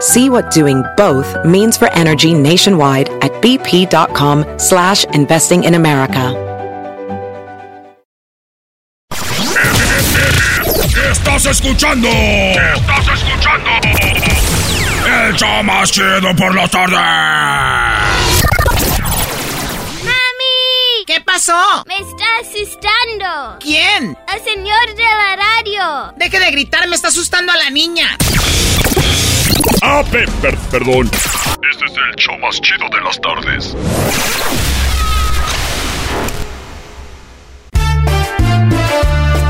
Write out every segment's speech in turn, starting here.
See what doing both means for energy nationwide at bp.com slash investing in America. Estás escuchando. Estás escuchando. El show más chido por la tarde. ¡Mami! ¿Qué pasó? Me está asustando. ¿Quién? El señor de la radio. Deje de gritar, me está asustando a la niña. Ah, pe- per- perdón. Este es el show más chido de las tardes.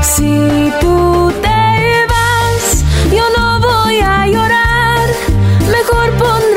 Si tú te vas, yo no voy a llorar. Mejor pondré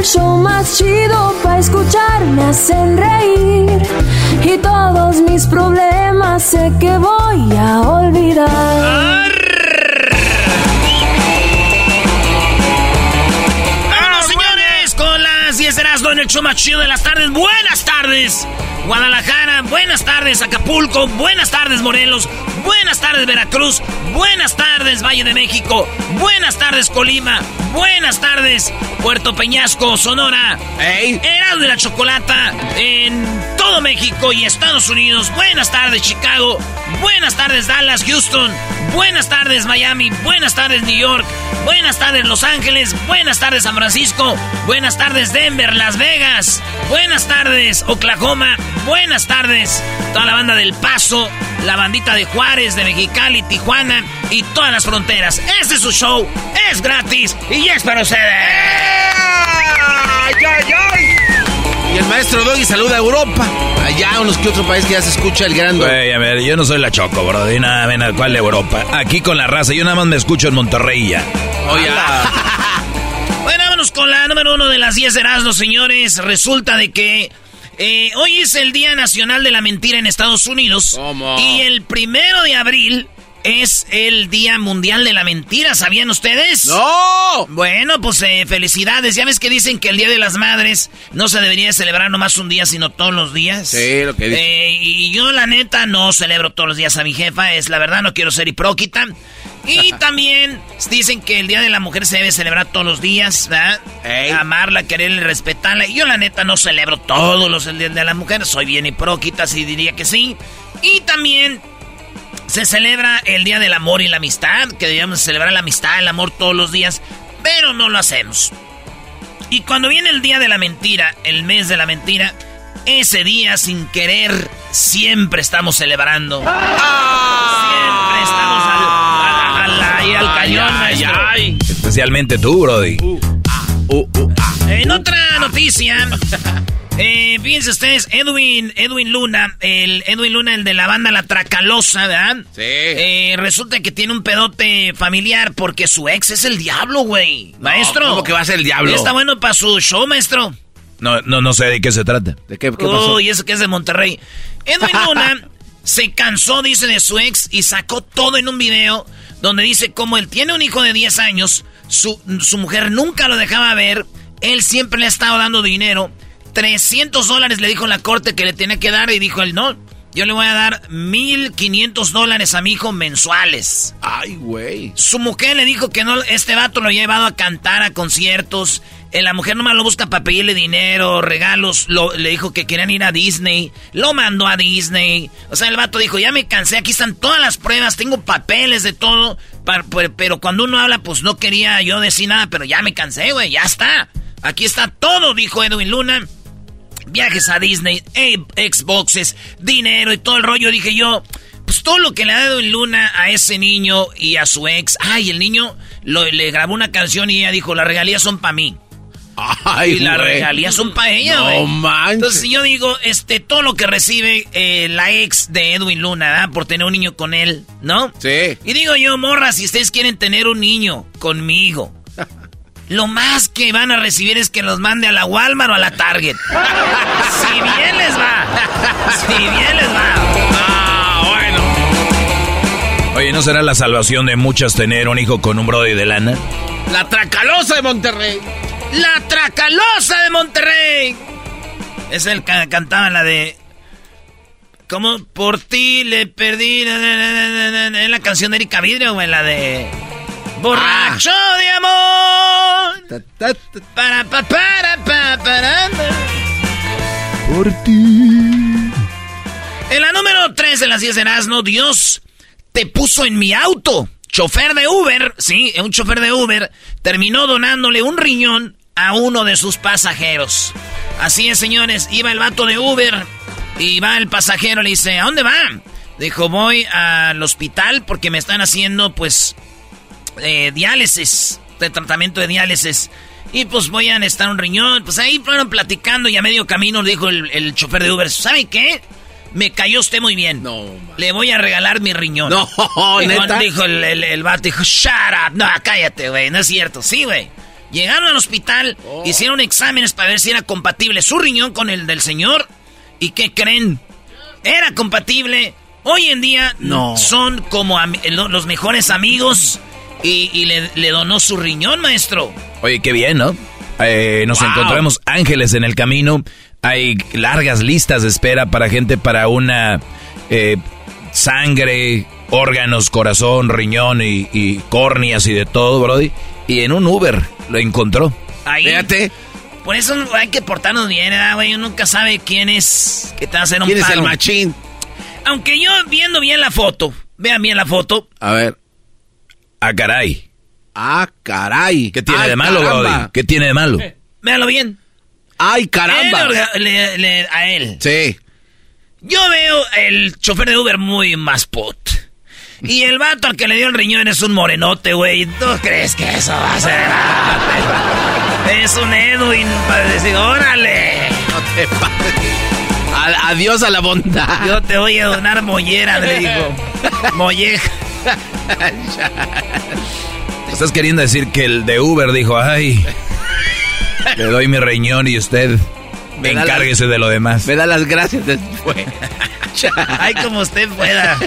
el show más chido para escuchar me hacen reír. Y todos mis problemas sé que voy a olvidar. Vámonos, señores, con las 10 de Erasmo en el show más chido de las tardes. Buenas tardes, Guadalajara. Buenas tardes, Acapulco. Buenas tardes, Morelos. Buenas tardes, Veracruz. Buenas tardes, Valle de México. Buenas tardes, Colima. Buenas tardes, Puerto Peñasco, Sonora. Erasmo y la Chocolata en todo México y Estados Unidos. Buenas tardes, Chicago. Buenas tardes, Dallas, Houston. Buenas tardes, Miami. Buenas tardes, New York. Buenas tardes, Los Ángeles. Buenas tardes, San Francisco. Buenas tardes, Denver, Las Vegas. Buenas tardes, Oklahoma. Buenas tardes, toda la banda del Paso, la bandita de Juárez, de Mexicali, Tijuana y todas las fronteras. Este es su show, es gratis y es para ustedes. ¡Ay, ay, ay! Y el maestro Doggy saluda a Europa. Allá, unos que otro país que ya se escucha el gran... Güey, a ver, yo no soy la Choco, bro. Y nada, ven, ¿cuál Europa? Aquí con la raza, yo nada más me escucho en Monterrey ya. Oye, Bueno, vámonos con la número uno de las 10 de Erasmus, señores. Resulta de que eh, hoy es el Día Nacional de la Mentira en Estados Unidos. ¿Cómo? Y el primero de abril es el Día Mundial de la Mentira. ¿Sabían ustedes? ¡No! Bueno, pues eh, felicidades. Ya ves que dicen que el Día de las Madres no se debería celebrar nomás un día, sino todos los días. Sí, lo que dice. Eh, y yo, la neta, no celebro todos los días a mi jefa. Es la verdad, no quiero ser hipróquita. Y también dicen que el Día de la Mujer se debe celebrar todos los días, ¿verdad? Ey. Amarla, quererla, respetarla. Y yo, la neta, no celebro todos los días de la mujer. Soy bien hipróquita, sí diría que sí. Y también se celebra el Día del Amor y la Amistad, que debíamos celebrar la amistad, el amor todos los días, pero no lo hacemos. Y cuando viene el Día de la Mentira, el mes de la mentira, ese día sin querer siempre estamos celebrando. Siempre estamos al, al- al- ahí al cañón, maestro. Especialmente tú, Brody. En otra noticia, eh, fíjense ustedes, Edwin, Edwin Luna, el Edwin Luna, el de la banda La Tracalosa, ¿verdad? Sí. Eh, resulta que tiene un pedote familiar porque su ex es el diablo, güey. Maestro. ¿Cómo que va a ser el diablo? Está bueno para su show, maestro. No, no, no sé de qué se trata. ¿De qué, qué pasó? Uy, eso que es de Monterrey. Edwin Luna se cansó, dice, de su ex y sacó todo en un video donde dice cómo él tiene un hijo de 10 años, su, su mujer nunca lo dejaba ver, él siempre le ha estado dando dinero. 300 dólares le dijo en la corte que le tenía que dar y dijo él, no, yo le voy a dar 1.500 dólares a mi hijo mensuales. Ay, güey. Su mujer le dijo que no, este vato lo ha llevado a cantar a conciertos. Eh, la mujer nomás lo busca para pedirle dinero, regalos. le dijo que querían ir a Disney. Lo mandó a Disney. O sea, el vato dijo, ya me cansé, aquí están todas las pruebas, tengo papeles de todo. pero cuando uno habla, pues no quería yo decir nada, pero ya me cansé, güey, ya está. Aquí está todo, dijo Edwin Luna. Viajes a Disney, Xboxes, dinero y todo el rollo. Dije yo, pues todo lo que le ha dado en Luna a ese niño y a su ex. Ay, el niño le grabó una canción y ella dijo, las regalías son para mí. Ay, y las regalías son para ella, güey. No manches. Entonces yo digo, este, todo lo que recibe eh, la ex de Edwin Luna, ¿verdad? Por tener un niño con él, ¿no? Sí. Y digo yo, morra, si ustedes quieren tener un niño conmigo, lo más que van a recibir es que los mande a la Walmart o a la Target. si bien les va. Si bien les va. Ah, bueno. Oye, ¿no será la salvación de muchas tener un hijo con un brody de lana? La tracalosa de Monterrey. La Tracalosa de Monterrey. Es el que cantaba la de. Como por ti le perdí. ¿En la canción de Erika Vidrio o en la de. Borracho de amor. Para, para, para, para, Por ti. En la número 3 de las 10 de Erasmo, Dios te puso en mi auto. Chofer de Uber, sí, un chofer de Uber, terminó donándole un riñón a uno de sus pasajeros. Así es, señores, iba el vato de Uber y va el pasajero, le dice, ¿a dónde va? Dijo, voy al hospital porque me están haciendo, pues, eh, diálisis, de tratamiento de diálisis. Y pues voy a necesitar un riñón. Pues ahí fueron platicando y a medio camino dijo el, el chofer de Uber, ¿sabe qué? Me cayó usted muy bien. No. Le voy a regalar mi riñón. No, dijo, ¿neta? Dijo el, el, el vato, dijo, shut up. No, cállate, güey, no es cierto. Sí, güey. Llegaron al hospital, Oh. hicieron exámenes para ver si era compatible su riñón con el del señor. ¿Y qué creen? Era compatible. Hoy en día No. son como lo- los mejores amigos y, y le, le donó su riñón, maestro. Oye, qué bien, ¿no? Eh, nos Wow. encontramos ángeles en el camino. Hay largas listas de espera para gente para una eh, sangre, órganos, corazón, riñón y, y córneas y de todo, Brody. Y en un Uber lo encontró. Ahí. Fíjate. Por eso hay que portarnos bien, ¿verdad, güey? Uno nunca sabe quién es que te va a hacer un ¿Quién es el machín? Aunque yo viendo bien la foto, vean bien la foto, A ver. Ah, caray. Ah, caray. ¿Qué tiene Ay, de malo. Brody? ¿Qué tiene de malo? véanlo bien. Ay, caramba. orga- le- le- a él. Sí. Yo veo el chofer de Uber muy más pot. Y el vato al que le dio el riñón es un morenote, güey. ¿Tú crees que eso va a ser? Es un Edwin para decir, órale. No te pases. Adiós a la bondad. Yo te voy a donar mollera, le dijo. Molleja. Estás queriendo decir que el de Uber dijo, ay, le doy mi riñón y usted Me encárguese de lo demás. Me da las gracias después. Ay, como usted pueda.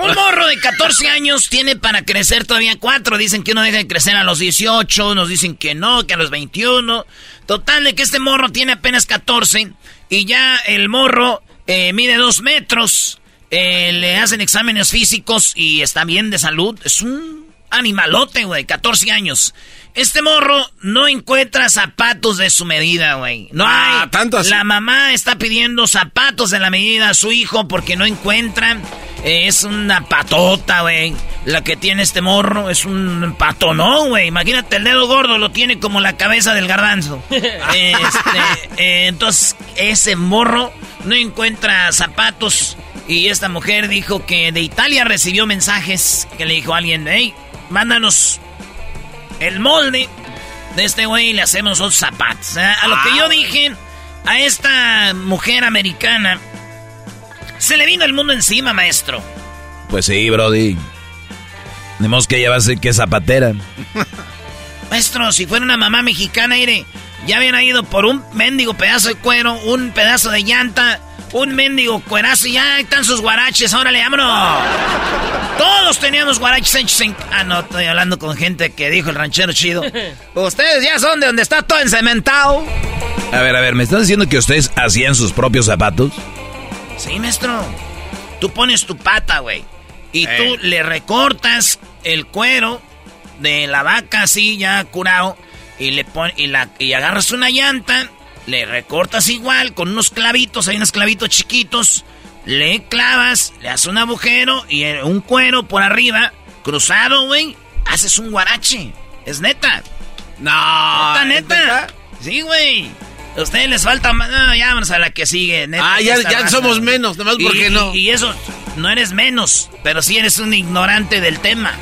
Un morro de 14 años tiene para crecer todavía cuatro. Dicen que uno deja de crecer a los 18, nos dicen que no, que a los 21. Total de que este morro tiene apenas 14 y ya el morro eh, mide dos metros. eh, le hacen exámenes físicos y está bien de salud. Es un animalote, güey, 14 años. Este morro no encuentra zapatos de su medida, güey. No Ah, hay. tanto así. La mamá está pidiendo zapatos de la medida a su hijo porque no encuentran. Eh, es una patota, güey. La que tiene este morro es un patonón, güey. Imagínate, el dedo gordo lo tiene como la cabeza del garbanzo. Este, eh, entonces, ese morro no encuentra zapatos. Y esta mujer dijo que de Italia recibió mensajes que le dijo a alguien, hey, mándanos el molde de este güey y le hacemos otros zapatos. ¿eh? A lo que yo dije, a esta mujer americana se le vino el mundo encima, maestro. Pues sí, Brody. Tenemos que llevarse que zapatera. Maestro, si fuera una mamá mexicana, mire, ya habían ido por un mendigo pedazo de cuero, un pedazo de llanta, un mendigo cuerazo y ya están sus guaraches, órale, vámonos. Todos teníamos guaraches hechos en... Ah, no, estoy hablando con gente que dijo el ranchero chido. Ustedes ya son de donde está todo encementado. A ver, a ver, ¿me estás diciendo que ustedes hacían sus propios zapatos? Sí, maestro. Tú pones tu pata, güey. Y tú le recortas el cuero de la vaca así ya curado. Y le pon, y, la, y agarras una llanta. Le recortas igual con unos clavitos. Hay unos clavitos chiquitos. Le clavas, le haces un agujero y un cuero por arriba, cruzado, güey. Haces un guarache. Es neta. No. Neta, neta. Sí, güey. A ustedes les falta más. No, ya vamos a la que sigue. Neta, ah, ya, ya somos menos, nomás porque no. Y, eso, no eres menos, pero sí eres un ignorante del tema.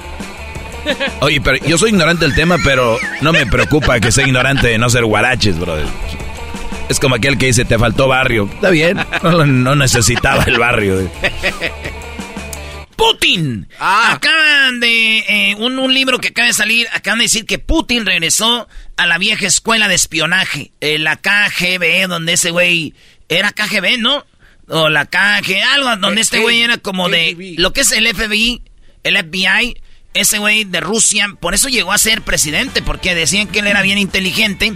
Oye, pero yo soy ignorante del tema, pero no me preocupa que sea ignorante de no ser guaraches, brother. Es como aquel que dice, te faltó barrio. Está bien, no, necesitaba el barrio. Putin. Ah. Acaban de. Eh, un, libro que acaba de salir, acaban de decir que Putin regresó a la vieja escuela de espionaje. Eh, la KGB, donde ese güey. Era KGB, ¿no? O la KG, algo donde este güey era como de. Lo que es el FBI, el FBI, ese güey de Rusia. Por eso llegó a ser presidente, porque decían que él era bien inteligente.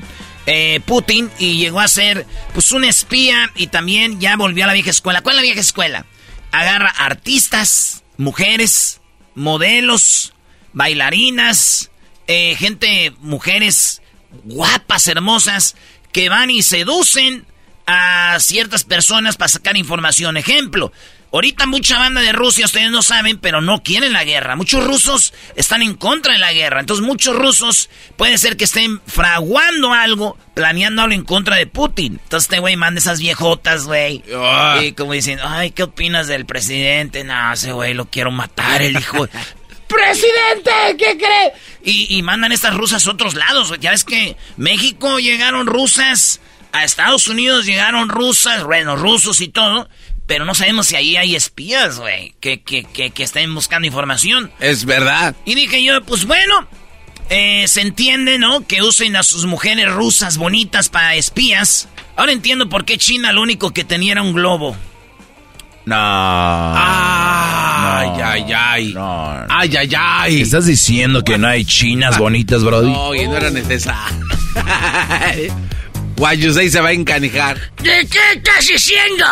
Eh, Putin y llegó a ser pues un espía y también ya volvió a la vieja escuela. ¿Cuál es la vieja escuela? Agarra artistas, mujeres, modelos, bailarinas, eh, gente, mujeres guapas, hermosas, que van y seducen a ciertas personas para sacar información. Ejemplo, ahorita mucha banda de Rusia, ustedes no saben, pero no quieren la guerra. Muchos rusos están en contra de la guerra. Entonces muchos rusos puede ser que estén fraguando algo, planeando algo en contra de Putin. Entonces este güey manda esas viejotas, güey. Ah. Y como dicen, ay, ¿qué opinas del presidente? No, ese güey lo quiero matar, el hijo. ¡Presidente! ¿Qué cree? Y, y mandan estas rusas a otros lados. Ya ves que México llegaron rusas a Estados Unidos llegaron rusas, bueno, rusos y todo, pero no sabemos si ahí hay espías, güey, que, que, que, estén buscando información. Es verdad. Y dije yo, pues bueno, eh, se entiende, ¿no? Que usen a sus mujeres rusas bonitas para espías. Ahora entiendo por qué China lo único que tenía era un globo. No. Ay, ay, ay. No, Ay, ay, ay. ¿Estás diciendo que no hay chinas bonitas, Brody? No, y no era necesario. Guayusei se va a encanijar. ¿De qué estás diciendo?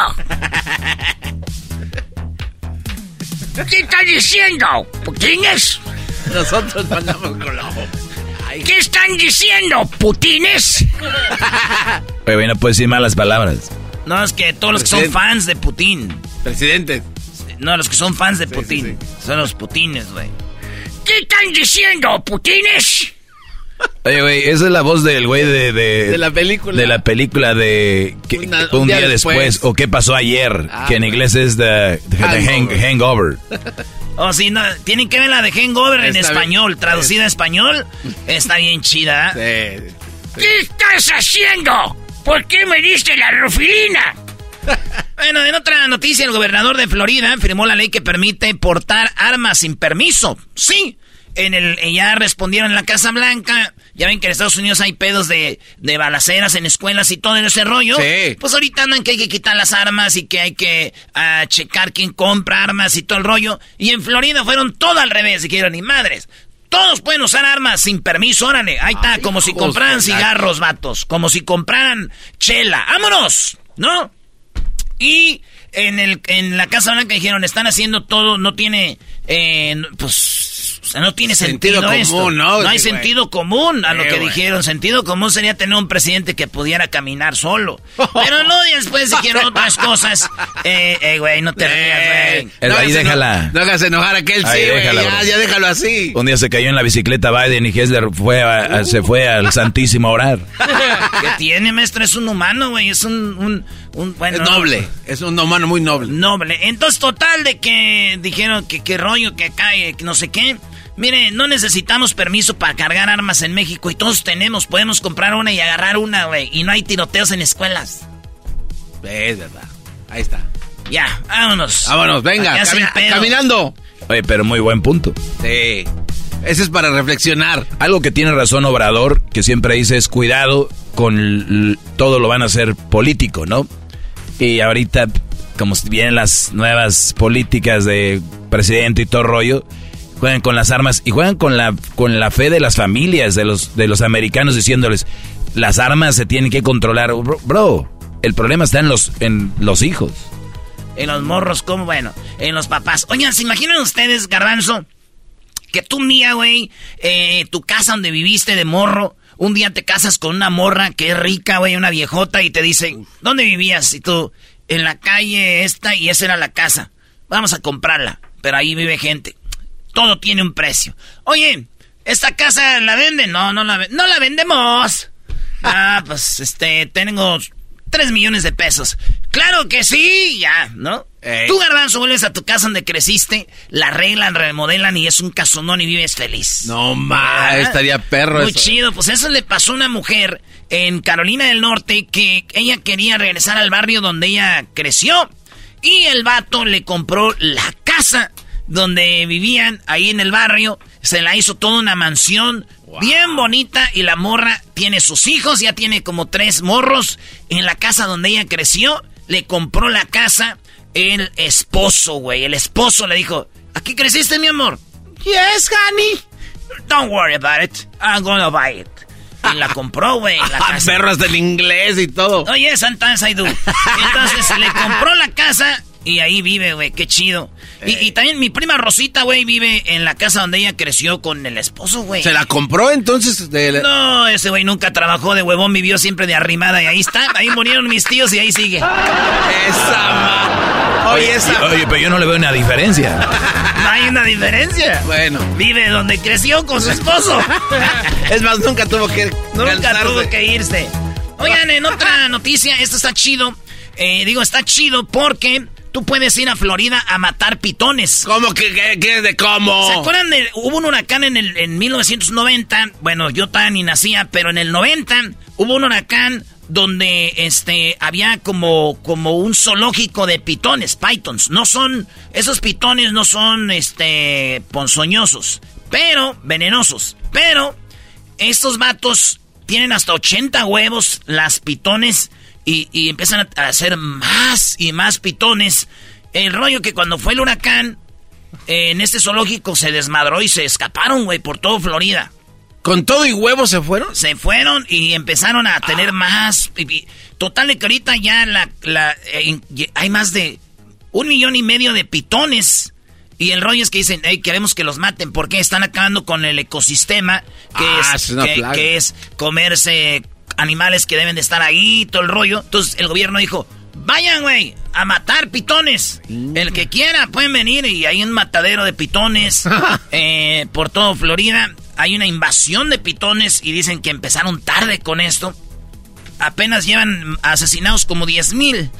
¿Qué estás diciendo? ¿Putines? Nosotros mandamos globo. ¿Qué están diciendo? ¿Putines? Oye, no puedes decir malas palabras. No, es que todos los que son fans de Putin. Presidente. No, los que son fans de Putin. Son los Putines, güey. ¿Qué están diciendo, Putines? Oye, güey, esa es la voz del güey de, de, la película. De la película de un, día, después. o qué pasó ayer, ah, que en inglés es The, hangover. oh, sí, no, tienen que ver la de Hangover en español, traducida en español. Está bien chida. ¿Qué estás haciendo? ¿Por qué me diste la rufilina? bueno, en otra noticia, el gobernador de Florida firmó la ley que permite portar armas sin permiso. Sí, en el, ya respondieron en la Casa Blanca. Ya ven que en Estados Unidos hay pedos de, de balaceras en escuelas y todo ese rollo. Sí. Pues ahorita andan que hay que quitar las armas y que hay que ah, checar quién compra armas y todo el rollo. Y en Florida fueron todo al revés, quieren, ni madres. Todos pueden usar armas sin permiso, órale. Ahí está, como si compraran cigarros, vatos. Como si compraran chela. ¡Vámonos! ¿No? Y en, el, en la Casa Blanca dijeron, están haciendo todo, no tiene, eh, pues sea, no tiene sentido, común, ¿no? No hay sentido común a lo que dijeron. Sentido común sería tener un presidente que pudiera caminar solo. Pero no, y después dijeron otras cosas. Eh, eh, güey, no te rías, güey. ahí déjala. No, hagas enojar a aquel, sí, güey. Ya, ya, déjalo así. Un día se cayó en la bicicleta Biden y Hessler fue se fue al Santísimo a orar. ¿Qué tiene, maestro? Es un humano, güey. Es un, un, bueno, es noble. Es un humano muy noble. Noble. Entonces, total de que dijeron que qué rollo, que cae, que no sé qué. Mire, no necesitamos permiso para cargar armas en México y todos tenemos, podemos comprar una y agarrar una, güey. Y no hay tiroteos en escuelas. Es verdad. Ahí está. Ya, vámonos. Vámonos, venga, caminando. Oye, pero muy buen punto. Sí. Ese es para reflexionar. Algo que tiene razón Obrador, que siempre dice es cuidado con todo lo van a hacer político, ¿no? Y ahorita, como vienen las nuevas políticas de presidente y todo rollo, juegan con las armas y juegan con la, con la fe de las familias, de los, de los americanos, diciéndoles, las armas se tienen que controlar. Bro, el problema está en los, en los hijos. en los morros, como bueno, en los papás. Oigan, ¿se imaginan ustedes, Garbanzo? Que tú, mía, güey, eh, tu casa donde viviste de morro, un día te casas con una morra que es rica, güey, una viejota, y te dice, ¿dónde vivías? Y tú, en la calle esta, y esa era la casa. Vamos a comprarla, pero ahí vive gente. Todo tiene un precio. Oye, ¿esta casa la venden? No, no la, no la vendemos. Ah, pues, este, tengo tres millones de pesos. Claro que sí, ya, ¿no? Tú, Garbanzo, vuelves a tu casa donde creciste, la arreglan, remodelan y es un casonón y vives feliz. No, ma, estaría perro Muy chido. Pues eso le pasó a una mujer en Carolina del Norte que ella quería regresar al barrio donde ella creció. Y el vato le compró la casa donde vivían ahí en el barrio. Se la hizo toda una mansión bien bonita y la morra tiene sus hijos, ya tiene como tres morros en la casa donde ella creció. Le compró la casa el esposo, güey. El esposo le dijo, ¿aquí creciste, mi amor? Yes, honey. Don't worry about it. I'm gonna buy it. Y la compró, güey. La casa. Perros del inglés y todo. Oye, sometimes I do. Entonces le compró la casa y ahí vive, güey. Qué chido. Y, y, también mi prima Rosita, güey, vive en la casa donde ella creció con el esposo, güey. ¿Se la compró entonces? De No, ese güey nunca trabajó de huevón, vivió siempre de arrimada y ahí está. Ahí murieron mis tíos y ahí sigue. Esa ma... Oye, esa... oye, pero yo no le veo una diferencia. No hay una diferencia. Bueno. Vive donde creció con su esposo. es más, nunca tuvo que Nunca cansarse. tuvo que irse. Oigan, en otra noticia, esto está chido. Eh, digo, está chido porque tú puedes ir a Florida a matar pitones. ¿Cómo que, qué, qué de cómo? ¿Se acuerdan de, hubo un huracán en el en 1990? Bueno, yo todavía ni nacía, pero en el 90 hubo un huracán donde este había como como un zoológico de pitones, pythons. No son esos pitones no son este ponzoñosos, pero venenosos. Pero estos vatos tienen hasta 80 huevos las pitones y, y empiezan a hacer más y más pitones. El rollo que cuando fue el huracán, eh, en este zoológico se desmadró y se escaparon, güey, por todo Florida. ¿Con todo y huevos se fueron? Se fueron y empezaron a tener ah. más. Total de que ahorita ya la, la eh, hay más de un millón y medio de pitones. Y el rollo es que dicen, hey, queremos que los maten porque están acabando con el ecosistema que, ah, es, es que, que es comerse animales que deben de estar ahí, todo el rollo. Entonces el gobierno dijo, vayan, güey, a matar pitones. El que quiera pueden venir y hay un matadero de pitones eh, por todo Florida. Hay una invasión de pitones y dicen que empezaron tarde con esto. Apenas llevan asesinados como 10 mil.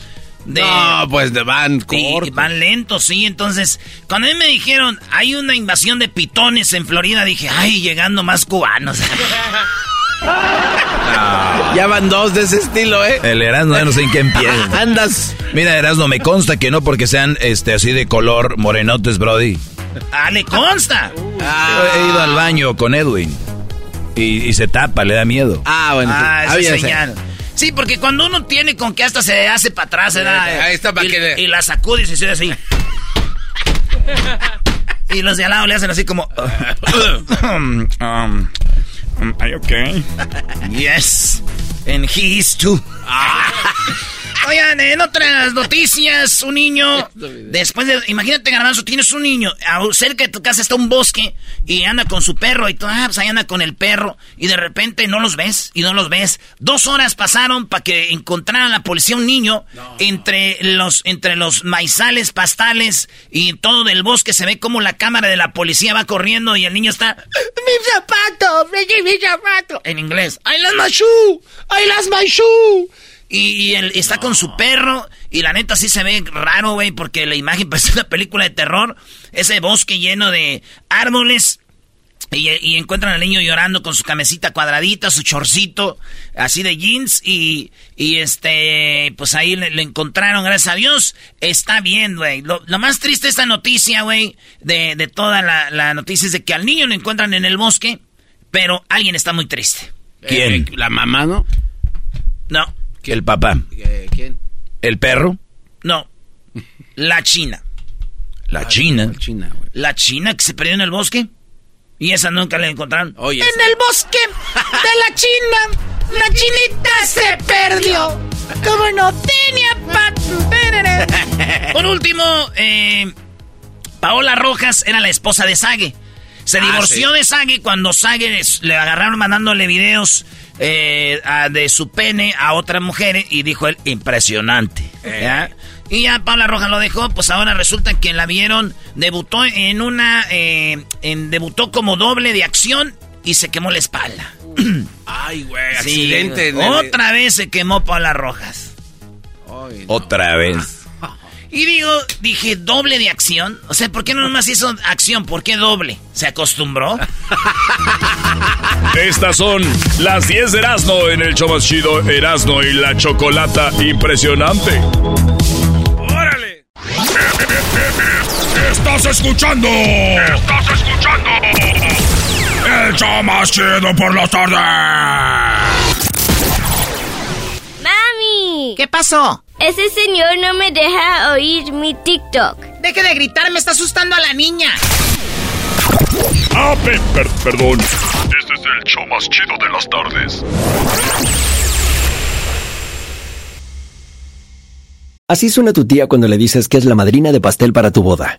no, pues de van cortos. Van lentos, sí. Entonces, cuando a mí me dijeron, hay una invasión de pitones en Florida, dije, ay, llegando más cubanos. Ya van dos de ese estilo, ¿eh? El Erasmo, ya no sé en qué empieza. Andas. Mira, Erasmo, me consta que no porque sean este así de color morenotes, Brody. Ah, le consta. He ido al baño con Edwin. Y, se tapa, le da miedo. Ah, bueno. Ah, ah es señal. Sí, porque cuando uno tiene con que hasta se hace para atrás, ¿verdad? Ahí está para y, que... Y la sacude y se hace así. y los de al lado le hacen así como... um, um, Are you okay? yes. And he is too. Oigan, en otras noticias, un niño, después de, imagínate, Garbanzo, tienes un niño, cerca de tu casa está un bosque y anda con su perro y tú, ah, pues ahí anda con el perro y de repente no los ves y no los ves. Dos horas pasaron para que encontraran la policía un niño entre los, entre los maizales, pastales y todo del bosque se ve como la cámara de la policía va corriendo y el niño está, mi zapato, mi zapato, en inglés, I lost my shoe, I lost my shoe. Y, él está con su perro. Y la neta sí se ve raro, güey, porque la imagen parece una película de terror. Ese bosque lleno de árboles. Y, encuentran al niño llorando con su camisita cuadradita, su chorcito, así de jeans. Y, y este, pues ahí le, encontraron, gracias a Dios. Está bien, güey. Lo, más triste de esta noticia, güey, de, de toda la, la noticia es de que al niño lo encuentran en el bosque, pero alguien está muy triste. ¿Quién? ¿La mamá, no? No. El papá. ¿Quién? ¿El perro? No. La China. ¿La China? La China, La China que se perdió en el bosque. Y esa nunca la encontraron. en el bosque de la China, la chinita se perdió. Como no tenía Por último, eh, Paola Rojas era la esposa de Sage. Se Ah, divorció sí. de Sage cuando Sage le agarraron mandándole videos eh, a- de su pene a otras mujeres y dijo él, impresionante. ¿ya? Y ya Paola Rojas lo dejó, pues ahora resulta que la vieron, debutó en una, eh, en, debutó como doble de acción y se quemó la espalda. Ay, güey, Sí, accidente. en el- otra vez se quemó Paola Rojas. Ay, no. Otra vez. Y digo, dije, doble de acción. O sea, ¿por qué no nomás hizo acción? ¿Por qué doble? ¿Se acostumbró? Estas son las 10 de Erasmo en el show más chido Erasmo y la chocolata impresionante. ¡Órale! Estás escuchando. Estás escuchando. El show más chido por las tardes. ¡Mami! ¿Qué pasó? Ese señor no me deja oír mi TikTok. Deje de gritar, me está asustando a la niña. Ah, pe- per- perdón. Este es el show más chido de las tardes. Así suena tu tía cuando le dices que es la madrina de pastel para tu boda.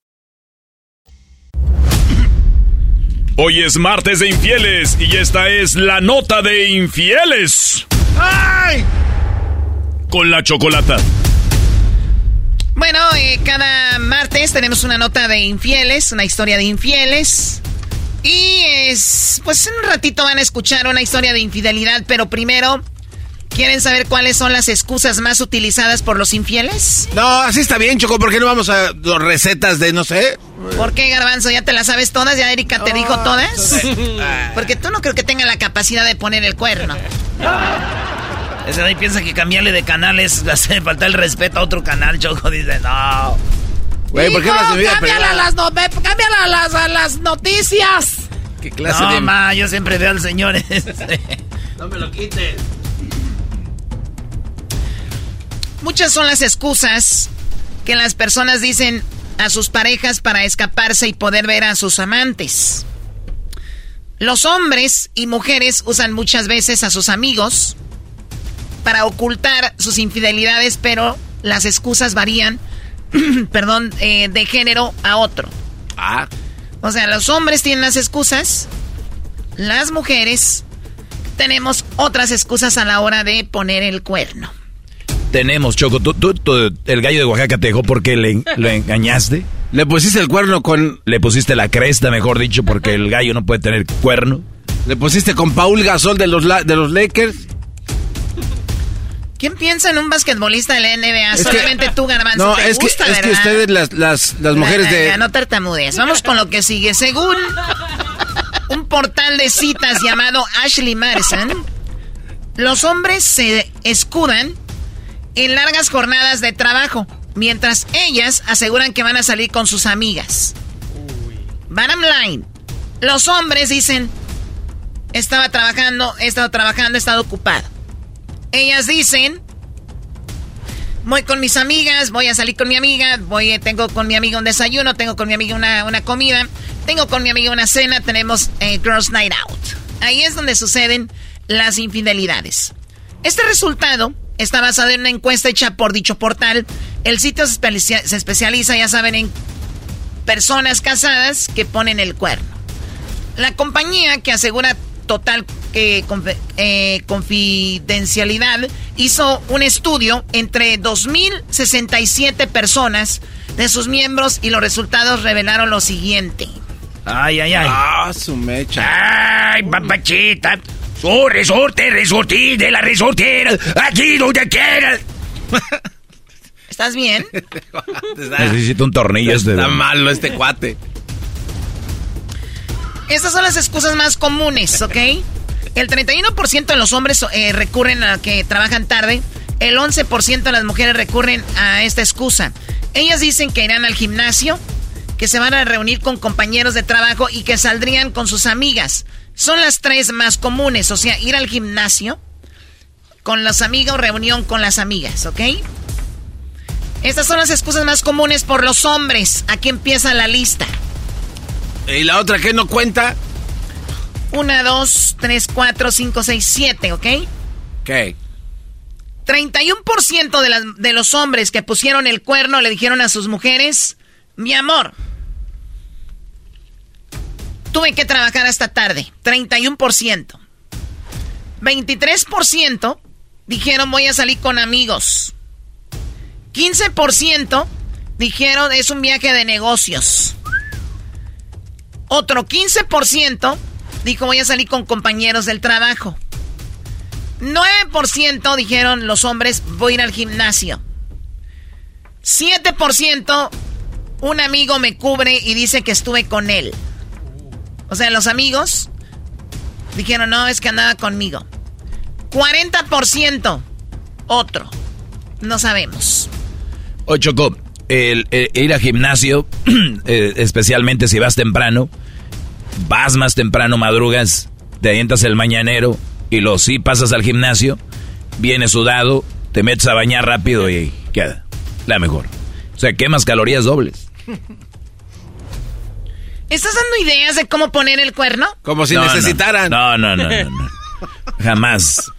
Hoy es martes de infieles y esta es la nota de infieles. ¡Ay! Con la chocolata. Bueno, eh, cada martes tenemos una nota de infieles, una historia de infieles. Y es, pues en un ratito van a escuchar una historia de infidelidad, pero primero, ¿quieren saber cuáles son las excusas más utilizadas por los infieles? No, así está bien, Choco. ¿Por qué no vamos a dos recetas de, no sé? ¿Por qué, Garbanzo? ¿Ya te las sabes todas? ¿Ya Erika te dijo todas? Ah. Porque tú no creo que tenga la capacidad de poner el cuerno. Ese de ahí piensa que cambiarle de canal es hacer falta el respeto a otro canal, Choco dice, no. Güey, ¿por qué vida cámbiala a las, no- cámbiala a las, a las noticias. ¿Qué clase no, de...? ma, yo siempre veo al señor ese. No me lo quites. Muchas son las excusas que las personas dicen a sus parejas para escaparse y poder ver a sus amantes. Los hombres y mujeres usan muchas veces a sus amigos para ocultar sus infidelidades, pero las excusas varían, perdón, eh, de género a otro. Ah, O sea, los hombres tienen las excusas, las mujeres tenemos otras excusas a la hora de poner el cuerno. Tenemos, Choco. ¿Tú, tú- tú- el gallo de Oaxaca te dejó porque le, lo engañaste. le pusiste el cuerno con... Le pusiste la cresta, mejor dicho, porque el gallo no puede tener cuerno. Le pusiste con Paul Gasol de los, de los Lakers. ¿Quién piensa en un basquetbolista de la NBA? Es que- Solamente tú, Garbanzo. No, te es que, es que ustedes, las, las, las mujeres de... ya, no tartamudees. Vamos con lo que sigue. Según un portal de citas llamado Ashley Madison, los hombres se escudan en largas jornadas de trabajo, mientras ellas aseguran que van a salir con sus amigas. Bottom line, los hombres dicen, estaba trabajando, he estado trabajando, he estado ocupado. Ellas dicen, voy con mis amigas, voy a salir con mi amiga, voy, tengo con mi amiga un desayuno, tengo con mi amiga una, una comida, tengo con mi amiga una cena, tenemos eh, Girls Night Out. Ahí es donde suceden las infidelidades. Este resultado está basado en una encuesta hecha por dicho portal. El sitio se especializa, ya saben, en personas casadas que ponen el cuerno. La compañía que asegura total eh, eh, confidencialidad hizo un estudio entre 2.067 personas de sus miembros y los resultados revelaron lo siguiente. Ay, ay, ay. Ah, su mecha. Ay, papachita. Resorte, resorte de la resortera. Aquí donde quieras. ¿Estás bien? Necesito un tornillo este. Está malo este cuate. Estas son las excusas más comunes, ¿ok? El 31% de los hombres eh, recurren a que trabajan tarde. El 11% de las mujeres recurren a esta excusa. Ellas dicen que irán al gimnasio, que se van a reunir con compañeros de trabajo y que saldrían con sus amigas. Son las tres más comunes, o sea, ir al gimnasio con los amigos, reunión con las amigas, ¿ok? Estas son las excusas más comunes por los hombres. Aquí empieza la lista. ¿Y la otra que no cuenta? Una, dos, tres, cuatro, cinco, seis, siete, ¿ok? Ok. 31% de, las, de los hombres que pusieron el cuerno le dijeron a sus mujeres, mi amor, tuve que trabajar hasta tarde. 31%. 23% dijeron voy a salir con amigos. 15% dijeron es un viaje de negocios. Otro 15% dijo voy a salir con compañeros del trabajo. 9% dijeron los hombres voy a ir al gimnasio. 7% un amigo me cubre y dice que estuve con él. O sea, los amigos dijeron no, es que andaba conmigo. 40% otro. No sabemos. O Choco, el, ir al gimnasio, eh, especialmente si vas temprano, vas más temprano, madrugas, te avientas el mañanero y lo sí pasas al gimnasio, vienes sudado, te metes a bañar rápido y queda la mejor. O sea, quemas calorías dobles. ¿Estás dando ideas de cómo poner el cuerno? Como si necesitaran. No, no, no, no, no. Jamás.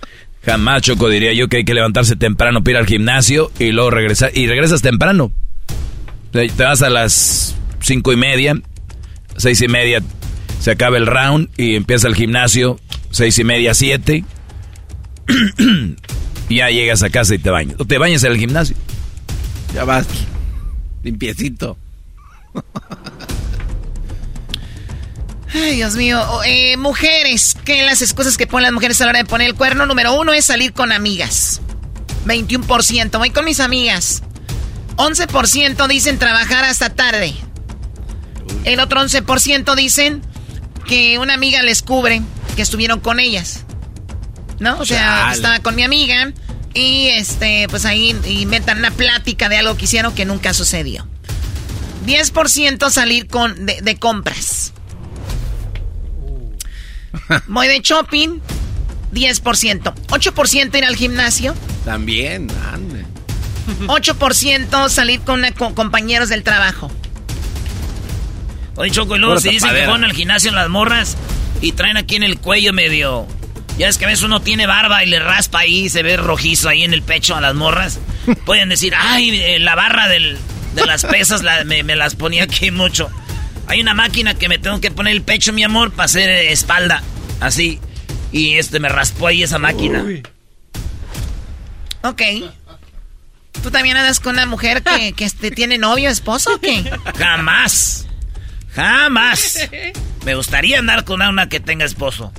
Jamás, Choco, diría yo que hay que levantarse temprano para ir al gimnasio y luego regresar. Y regresas temprano. Te vas a las cinco y media, seis y media se acaba el round y empieza el gimnasio, seis y media, siete. y ya llegas a casa y te bañas. O te bañas en el gimnasio. Ya vas limpiecito. Ay, Dios mío. Eh, mujeres, ¿qué las excusas que ponen las mujeres a la hora de poner el cuerno? Número uno es salir con amigas. 21%. Voy con mis amigas. 11% dicen trabajar hasta tarde. El otro 11% dicen que una amiga les cubre que estuvieron con ellas. ¿No? O sea, estaba con mi amiga y este, pues ahí y metan una plática de algo que hicieron que nunca sucedió. 10% salir con, de, compras. Voy de shopping, 10%. 8% ir al gimnasio. También, ande. 8% salir con, con compañeros del trabajo. Oye, Choco, y luego se dice que ponen al gimnasio en las morras y traen aquí en el cuello medio. Ya es que a veces uno tiene barba y le raspa ahí, se ve rojizo ahí en el pecho a las morras. Pueden decir, ay, eh, la barra de las pesas me, las ponía aquí mucho. Hay una máquina que me tengo que poner el pecho, mi amor, para hacer espalda. Así. Y este me raspó ahí esa máquina. Ok. ¿Tú también andas con una mujer que, que este, tiene novio, esposo o qué? Jamás. Jamás. Me gustaría andar con una que tenga esposo.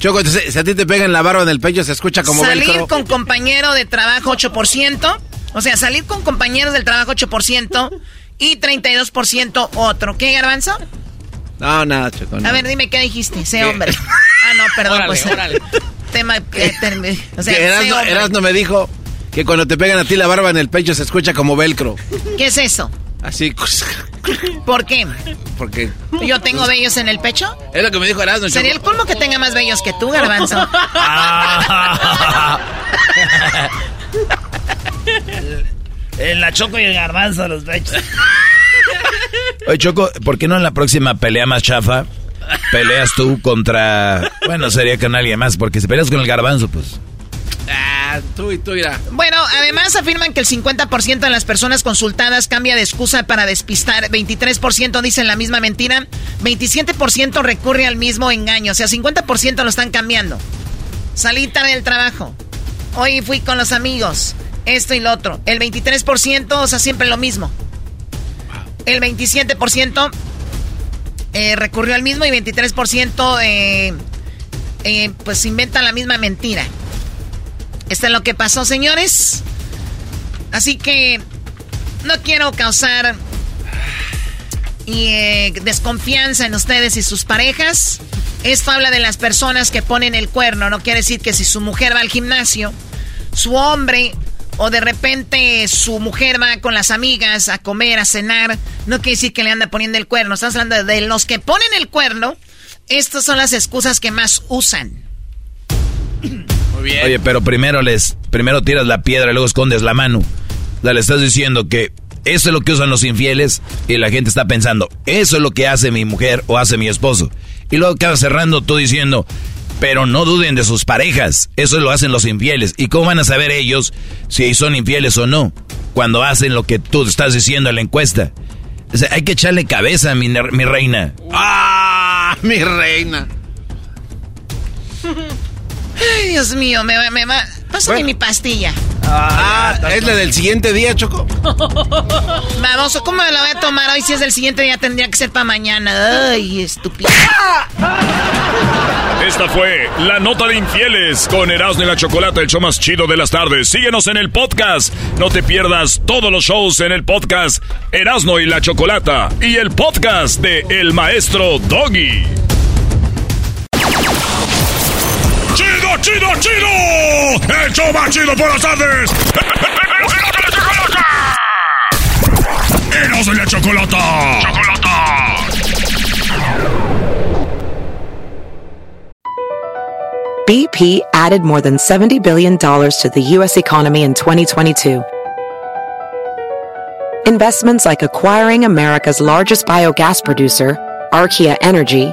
Choco, si a ti te pegan la barba en el pecho, se escucha como Salir con compañero de trabajo 8%. O sea, salir con compañeros del trabajo 8% y 32% otro. ¿Qué, Garbanzo? No, nada, Choco. A ver, dime qué dijiste, sé hombre. ah, no, perdón, pues. Tema. o sea, Erasno me dijo que cuando te pegan a ti la barba en el pecho se escucha como velcro. ¿Qué es eso? Así. ¿Por qué? Porque. ¿Yo tengo vellos en el pecho? Es lo que me dijo Erasmo. Sería el colmo que tenga más vellos que tú, Garbanzo. el, la Choco y el Garbanzo, los pechos. Oye, Choco, ¿por qué no en la próxima pelea más chafa peleas tú contra... Bueno, sería con alguien más, porque si peleas con el garbanzo, pues... Ah, tú y tú irá. Bueno, además afirman que el 50% de las personas consultadas cambia de excusa para despistar, 23% dicen la misma mentira, 27% recurre al mismo engaño, o sea, 50% lo están cambiando. Salí tarde del trabajo, hoy fui con los amigos, esto y lo otro. El 23%, o sea, siempre lo mismo. El 27% eh, recurrió al mismo y 23% eh, eh, pues inventa la misma mentira. Esto es lo que pasó, señores. Así que no quiero causar y, desconfianza en ustedes y sus parejas. Esto habla de las personas que ponen el cuerno. No quiere decir que si su mujer va al gimnasio, su hombre o de repente su mujer va con las amigas a comer, a cenar, no quiere decir que le anda poniendo el cuerno. Estamos hablando de los que ponen el cuerno. Estas son las excusas que más usan. Muy bien. Oye, pero primero les, primero tiras la piedra y luego escondes la mano. le estás diciendo que eso es lo que usan los infieles y la gente está pensando, eso es lo que hace mi mujer o hace mi esposo. Y luego acabas cerrando tú diciendo, pero no duden de sus parejas. Eso lo hacen los infieles. ¿Y cómo van a saber ellos si son infieles o no? Cuando hacen lo que tú estás diciendo en la encuesta. hay que echarle cabeza, mi, mi reina. ¡Ah! Mi reina. Ay, Dios mío, me va, me Pásame mi pastilla. Ah, ¿es la del siguiente día, Choco? Vamos, ¿cómo me la voy a tomar hoy si es del siguiente día? Tendría que ser para mañana. Ay, estúpido. Esta fue la nota de infieles con Erasmo y la Chocolate, el show más chido de las tardes. Síguenos en el podcast. No te pierdas todos los shows en el podcast Erasmo y la Chocolata y el podcast de El Maestro Doggy. ¡Chido, chido, chido! ¡El show más chido por las tardes! ¡Erasmo y la Chocolata! ¡Chocolata! BP added more than $70 billion to the U.S. economy in 2022. Investments like acquiring America's largest biogas producer, Archaea Energy,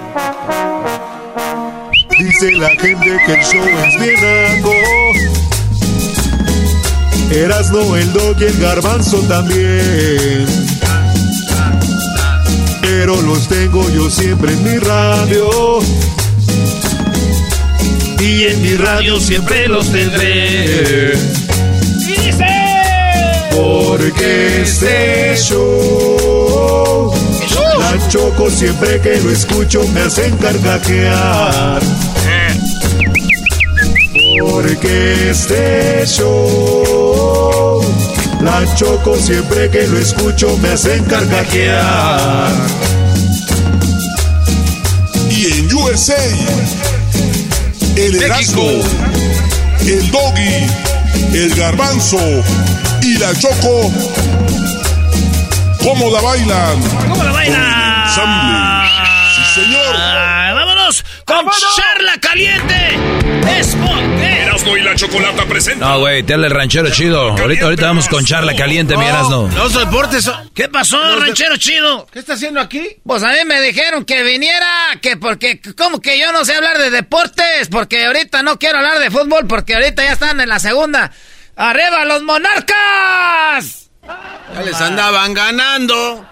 Dice la gente que el show es bien algo. Erasno, el dog y el garbanzo también. Pero los tengo yo siempre en mi radio. Y en mi radio siempre los tendré. Porque este show, la choco siempre que lo escucho me hacen carcajear. Porque este show, la choco siempre que lo escucho me hacen carcajear. Y en USA, el Erasmo, el Doggy, el Garbanzo y la Choco, ¿cómo la bailan? ¿Cómo la bailan? Sí, señor. Ah, vámonos con charla caliente. Es Erasmo y la Chocolata presenta. No, güey, te habla el ranchero chido. Ahorita, ahorita vamos con charla caliente, mi Erasmo. Los deportes. son- ¿Qué pasó, ranchero chido? ¿Qué está haciendo aquí? Pues a mí me dijeron que viniera, que porque, como que yo no sé hablar de deportes, porque ahorita no quiero hablar de fútbol, porque ahorita ya están en la segunda. ¡Arriba los monarcas! Ya les andaban ganando.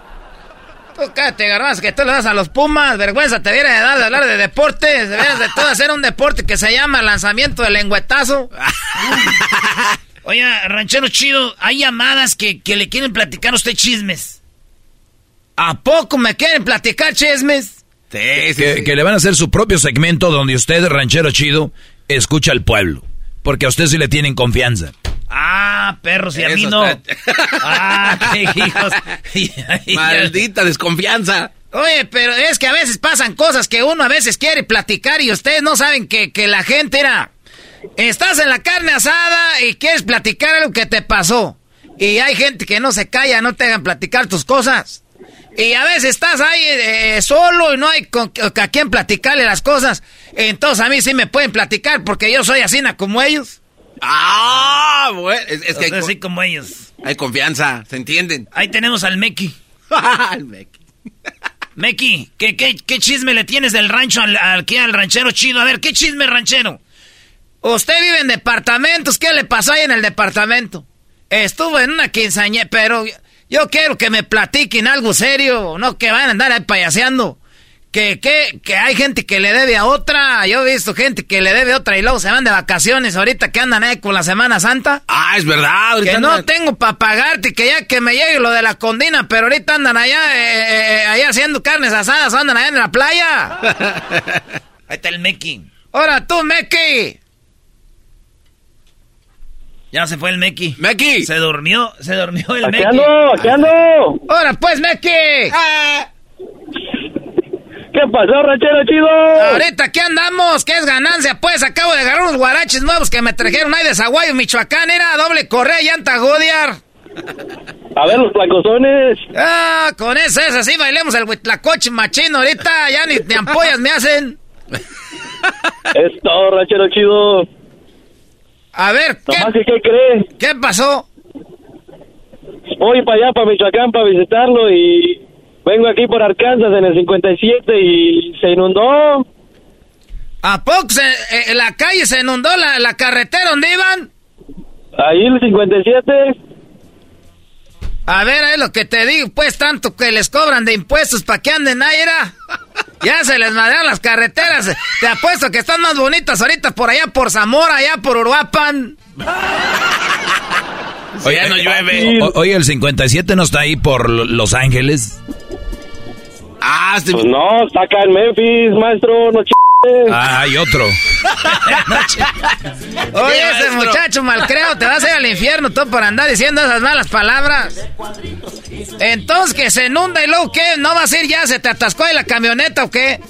Tú cállate, garbanzo, que tú le das a los Pumas. Vergüenza te viene de dar de hablar de deportes. Deberías de todo hacer un deporte que se llama lanzamiento de lengüetazo. Oye, ranchero chido, hay llamadas que, que le quieren platicar a usted chismes. ¿A poco me quieren platicar chismes? Que, que le van a hacer su propio segmento donde usted, ranchero chido, escucha al pueblo. Porque a usted sí le tienen confianza. Ah, perros, y a mí no. está- Ah, qué hijos. Maldita desconfianza. Oye, pero es que a veces pasan cosas que uno a veces quiere platicar y ustedes no saben que, que la gente era... Estás en la carne asada y quieres platicar algo que te pasó. Y hay gente que no se calla, no te hagan platicar tus cosas. Y a veces estás ahí eh, solo y no hay con, a quien platicarle las cosas. Entonces a mí sí me pueden platicar porque yo soy así como ellos. Ah, bueno. Es, es que hay, Así como ellos. hay confianza, ¿se entienden? Ahí tenemos al Meki. El Meki. Meki, ¿qué, qué, qué chisme le tienes del rancho al, al, aquí al ranchero chido? A ver, ¿qué chisme ranchero? Usted vive en departamentos, ¿qué le pasó ahí en el departamento? Estuvo en una quinceañera, pero yo quiero que me platiquen algo serio, no que van a andar ahí payaseando. Que, que, que hay gente que le debe a otra, yo he visto gente que le debe a otra y luego se van de vacaciones ahorita que andan ahí con la Semana Santa. Ah, es verdad. ahorita Que no tengo para pagarte, que ya que me llegue lo de la condina, pero ahorita andan allá, eh, eh, allá haciendo carnes asadas, andan allá en la playa. Ahí está el Meki. Ahora tú, Meki. Ya se fue el Meki. Meki. Se durmió, se durmió el Aquí Meki. ando, aquí ando. Ahora pues, Meki. ¿Qué pasó, ranchero chido? Ahorita aquí andamos, ¿qué es ganancia? Pues acabo de agarrar unos guaraches nuevos que me trajeron ahí de Zaguayo, Michoacán. Era doble correa, llanta Goodiar. A ver los placozones. Ah, con eso es así, bailemos el huitlacoche machino. Ahorita ya ni, ni ampollas me hacen. Es todo, ranchero chido. A ver, ¿qué, ¿qué? ¿qué pasó? Voy para allá, para Michoacán, para visitarlo y vengo aquí por Arkansas en el 57 y se inundó. ¿A poco se, eh, la calle se inundó la, la carretera donde iban? Ahí el 57. A ver, es lo que te digo, pues tanto que les cobran de impuestos para que anden ahí, era. Ya se les madrean las carreteras. Te apuesto que están más bonitas ahorita por allá por Zamora, allá por Uruapan. Oye, no llueve. O- oye, el 57 no está ahí por Lo- Los Ángeles. Ah, este- Pues no, está acá en Memphis, maestro, no ch... Ah, hay otro. Oye, ese muchacho malcreo te vas a ir al infierno todo por andar diciendo esas malas palabras. Entonces que se inunda y luego qué, ¿no vas a ir ya? ¿Se te atascó ahí la camioneta o qué?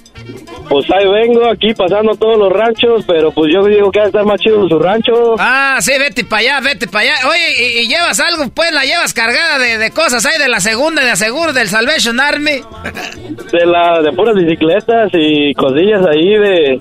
Pues ahí vengo, aquí pasando todos los ranchos, pero pues yo digo que va a estar más chido su rancho. Ah, sí, vete para allá, vete para allá. Oye, y, y llevas algo, pues la llevas cargada de, de cosas ahí de la segunda de aseguro del Salvation Army. De la de puras bicicletas y cosillas ahí de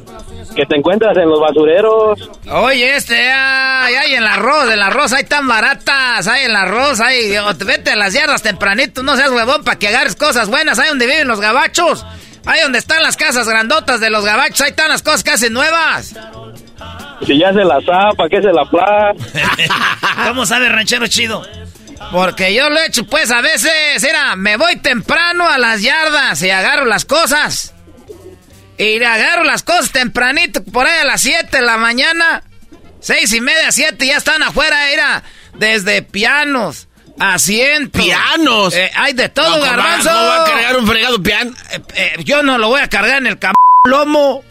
que te encuentras en los basureros. Oye, este, ay, ay, en el arroz, el arroz, hay tan baratas, hay en el arroz, hay, vete a las yardas tempranito, no seas huevón para que agarres cosas buenas, ahí donde viven los gabachos, ahí donde están las casas grandotas de los gabachos, ahí están las cosas casi nuevas. Si ya se la zapa, que se la pla. ¿Cómo sabe ranchero chido? Porque yo lo he hecho, pues, a veces, mira, me voy temprano a las yardas y agarro las cosas. Y agarro las cosas tempranito, por ahí a las 7 de la mañana. Seis y media, siete, ya están afuera, mira. Desde pianos, asientos. ¿Pianos? Eh, hay de todo, No, ¿cómo va- garbanzo. cómo va a cargar un fregado piano? Eh, eh, yo no lo voy a cargar en el cam lomo.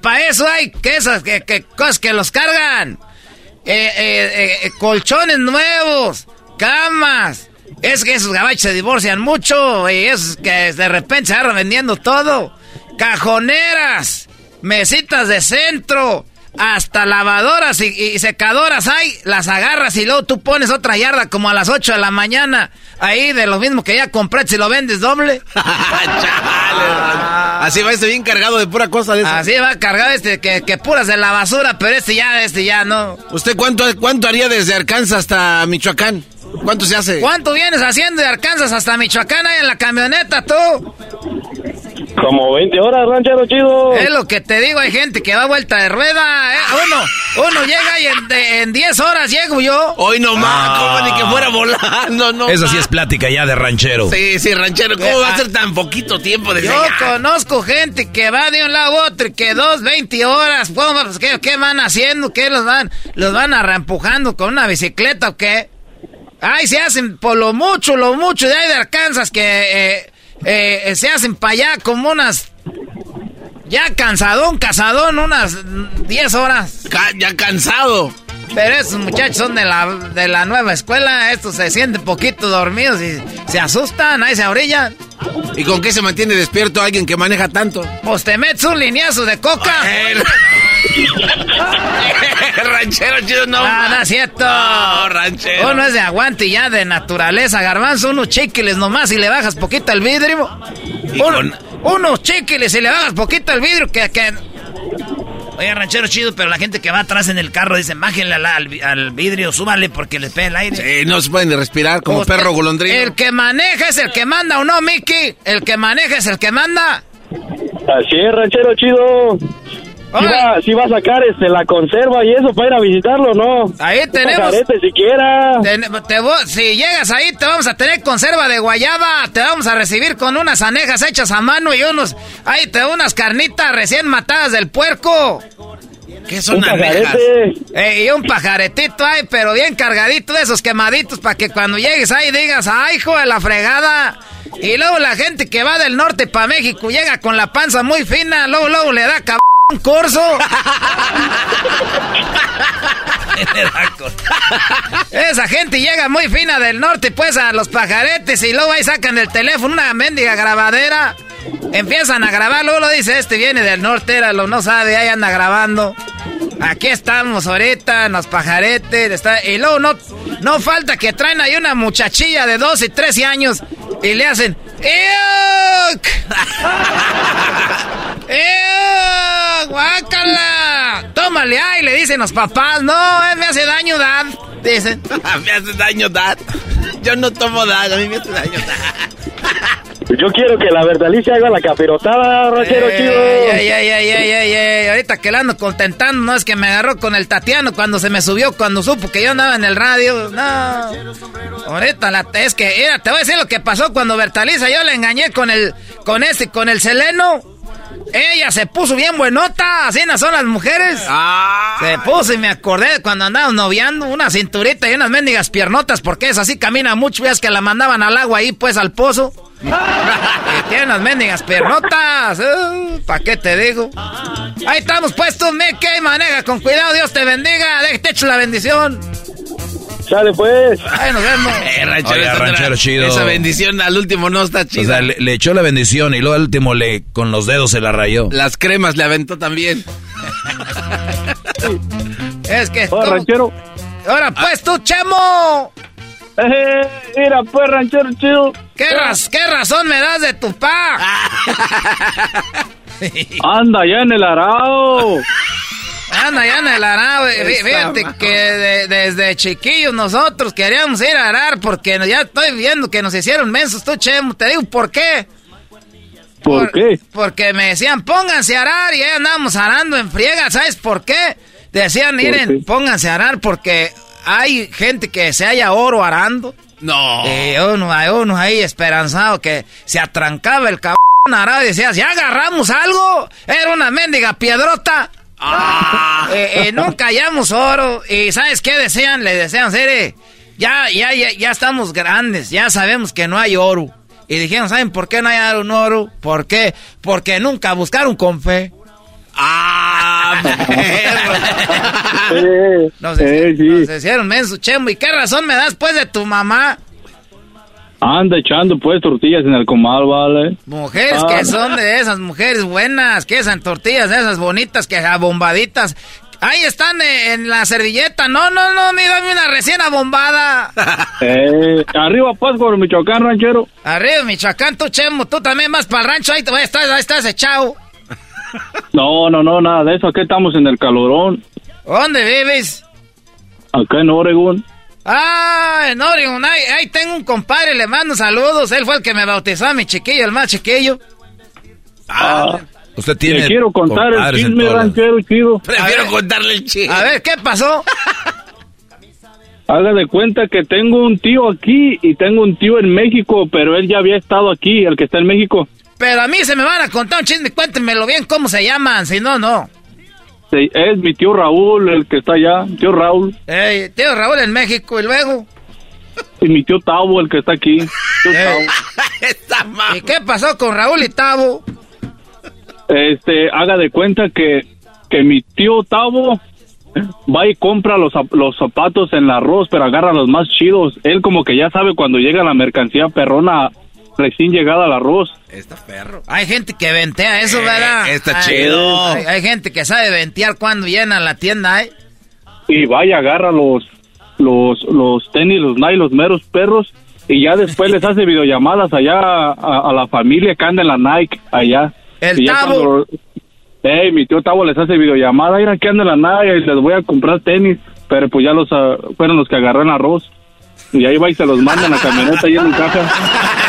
Para eso hay que esas que, que cosas que los cargan. Colchones nuevos, camas. Es que esos gabachos se divorcian mucho y es que de repente se agarran vendiendo todo. Cajoneras, mesitas de centro, hasta lavadoras y, y secadoras hay. Las agarras y luego tú pones otra yarda como a las 8 de la mañana. Ahí de lo mismo que ya compré si lo vendes doble. Chale, Así va este bien cargado de pura cosa de eso. Así va cargado este, que, que puras de la basura, pero este ya, este ya no. ¿Usted cuánto, cuánto haría desde Arkansas hasta Michoacán? ¿Cuánto se hace? ¿Cuánto vienes haciendo de Arkansas hasta Michoacán ahí en la camioneta tú? Como 20 horas, ranchero chido. Es lo que te digo, hay gente que va a vuelta de rueda. ¿eh? Uno, uno llega y en, de- en 10 horas llego yo. Hoy no más, como ni que fuera volando, no. Eso sí es plática ya de ranchero. Sí, sí, ranchero, ¿cómo va a ah. ser tan poquito tiempo desde Yo allá? conozco gente que va de un lado a otro y que dos, 20 horas. ¿Cómo, pues, ¿qué, qué van haciendo? ¿Qué los van, los van a reempujando con una bicicleta o qué? Ay, se hacen por lo mucho, lo mucho de ahí de Arkansas que eh, eh, se hacen para allá como unas... Ya cansadón, casadón, unas 10 horas. Ca- ya cansado. Pero esos muchachos son de la, de la nueva escuela, estos se sienten poquito dormidos y se asustan, ahí se orillan. ¿Y con qué se mantiene despierto alguien que maneja tanto? Pues te metes un lineazo de coca. El... ranchero chido, no. Ah, no es cierto. No, ranchero. Uno es de aguante y ya de naturaleza, garbanzo, unos chiquiles nomás y le bajas poquito el vidrio. Y Uno- con- Unos chiquiles y le bajas poquito el vidrio que... que... Oye, ranchero chido, pero la gente que va atrás en el carro dice, bájenle al, al vi- al vidrio, súbale porque les pega el aire. Sí, no se pueden respirar como Usted- perro golondrino. El que maneja es el que manda, ¿o no, Mickey? El que maneja es el que manda. Así es, ranchero chido. Si Oye. va, sí va a sacar este, la conserva y eso para ir a visitarlo, ¿no? Ahí tenemos- pajarete siquiera. Te- te si llegas ahí, te vamos a tener conserva de guayaba. Te vamos a recibir con unas anejas hechas a mano y unos. Ahí te unas carnitas recién matadas del puerco. ¿Qué son Un. Eh, y un pajaretito ahí, pero bien cargadito de esos quemaditos para que cuando llegues ahí digas, ¡ay, hijo de la fregada! Y luego la gente que va del norte para México llega con la panza muy fina, luego, luego le da cabrón un curso. Esa gente llega muy fina del norte, pues a los pajaretes y luego ahí sacan el teléfono, una mendiga grabadera. Empiezan a grabar, luego lo dice, este viene del norte, era lo no sabe, ahí anda grabando. Aquí estamos ahorita, los pajaretes, está, y luego no, no falta que traen ahí una muchachilla de 12 y 13 años y le hacen... ¡Euk! ¡Euk! ¡Guácala! Tómale, ay, le dicen los papás, no, eh, me hace daño, dad. Dicen. me hace daño, Dad. Yo no tomo Dad, a mí me hace daño, Dad. Yo quiero que la verdalicia haga la capirotada, ranchero Ey, chido. ey, ey, ey, ey, ey, ey, Ahorita que la ando contentando, no es que me agarró con el Tatiano cuando se me subió, cuando supo que yo andaba en el radio. No. Ahorita la, es que, mira, te voy a decir lo que pasó cuando Bertaliza, yo le engañé con el, con este, con el Seleno. Ella se puso bien buenota, así no son las mujeres. Ah. Se puso y me acordé cuando andábamos noviando, una cinturita y unas mendigas piernotas, porque es así, camina mucho, veas que la mandaban al agua ahí, pues al pozo. y tiene unas mendigas piernotas, ¿para qué te digo? Ahí estamos puestos, Mickey, maneja con cuidado, Dios te bendiga, te echo la bendición. Sale pues. Ahí nos vemos. Eh, ranchero, chido. Esa bendición al último no está O chida. sea, le, le echó la bendición y luego al último le con los dedos se la rayó. Las cremas le aventó también. Es que... ¿cómo? ranchero. Ahora pues tú, Chemo. Eh, mira, pues, ranchero chido. ¿Qué, raz- ¿Qué razón me das de tu pa? Anda ya en el arao. Anda, ya en el arado. Fíjate que de- desde chiquillos nosotros queríamos ir a arar porque ya estoy viendo que nos hicieron mensos, tú, Chemo. Te digo, ¿por qué? ¿Por qué? Porque me decían, pónganse a arar y ahí andábamos arando en friega. ¿Sabes por qué? Decían, miren, qué? pónganse a arar porque hay gente que se halla oro arando. No. Y uno, hay uno ahí esperanzado que se atrancaba el cabrón arado y decías, ¿ya agarramos algo? Era una mendiga piedrota. Ah. Eh, eh, nunca hallamos oro. ¿Y sabes qué decían? Le decían, Sere, ya, ya, ya, ya estamos grandes, ya sabemos que no hay oro. Y dijeron, ¿saben por qué no hay un oro? ¿Por qué? Porque nunca buscaron con fe. Ah. Eh, Nos, eh, sí. nos hicieron menso, chemo. ¿Y qué razón me das pues de tu mamá? Anda echando pues tortillas en el comal, vale. Mujeres Ah. que son de esas mujeres buenas, que esas tortillas, de esas bonitas, que abombaditas. Ahí están eh, en la servilleta. No, no, no, ni dame una recién abombada. Eh, arriba Pátzcuaro, Michoacán, ranchero. Arriba, Michoacán, tú, Chemo, tú también vas para el rancho. Ahí, te, ahí estás, ahí estás echado. No, no, no, nada de eso. Aquí estamos en el calorón. ¿Dónde vives? Acá en Oregon. Ah, en Oregon. Ahí, ahí tengo un compadre, le mando saludos. Él fue el que me bautizó a mi chiquillo, el más chiquillo. Ah, Usted tiene. le quiero contar el chisme, ranchero, chido. Prefiero contarle el chiste. A ver, ¿qué pasó? Haga de cuenta que tengo un tío aquí y tengo un tío en México, pero él ya había estado aquí, el que está en México. Pero a mí se me van a contar un chisme. Cuéntenmelo bien cómo se llaman. Si no, no. Sí, Es mi tío Raúl, el que está allá, tío Raúl. Tío Raúl en México y luego. Y mi tío Tavo, el que está aquí. Tío Ey. Tavo. ¿Y qué pasó con Raúl y Tavo? Este, haga de cuenta que, que mi tío Tavo va y compra los, los zapatos en la arroz, pero agarra los más chidos. Él como que ya sabe cuando llega la mercancía perrona recién llegada al arroz. Está perro. Hay gente que ventea eso, ¿verdad? Eh, está Hay- chido. Hay, hay gente que sabe ventear cuando llena la tienda, ¿eh? y va y agarra los los los tenis, los Nike, los meros perros y ya después les hace videollamadas allá a, a la familia que anda en la Nike allá. El Y ya Tavo. cuando- Ey, mi tío Tavo les hace videollamada, mira que anda en la Nike y les voy a comprar tenis, pero pues ya los ah, fueron los que agarran arroz. Y ahí va y se los mandan a la camioneta y en la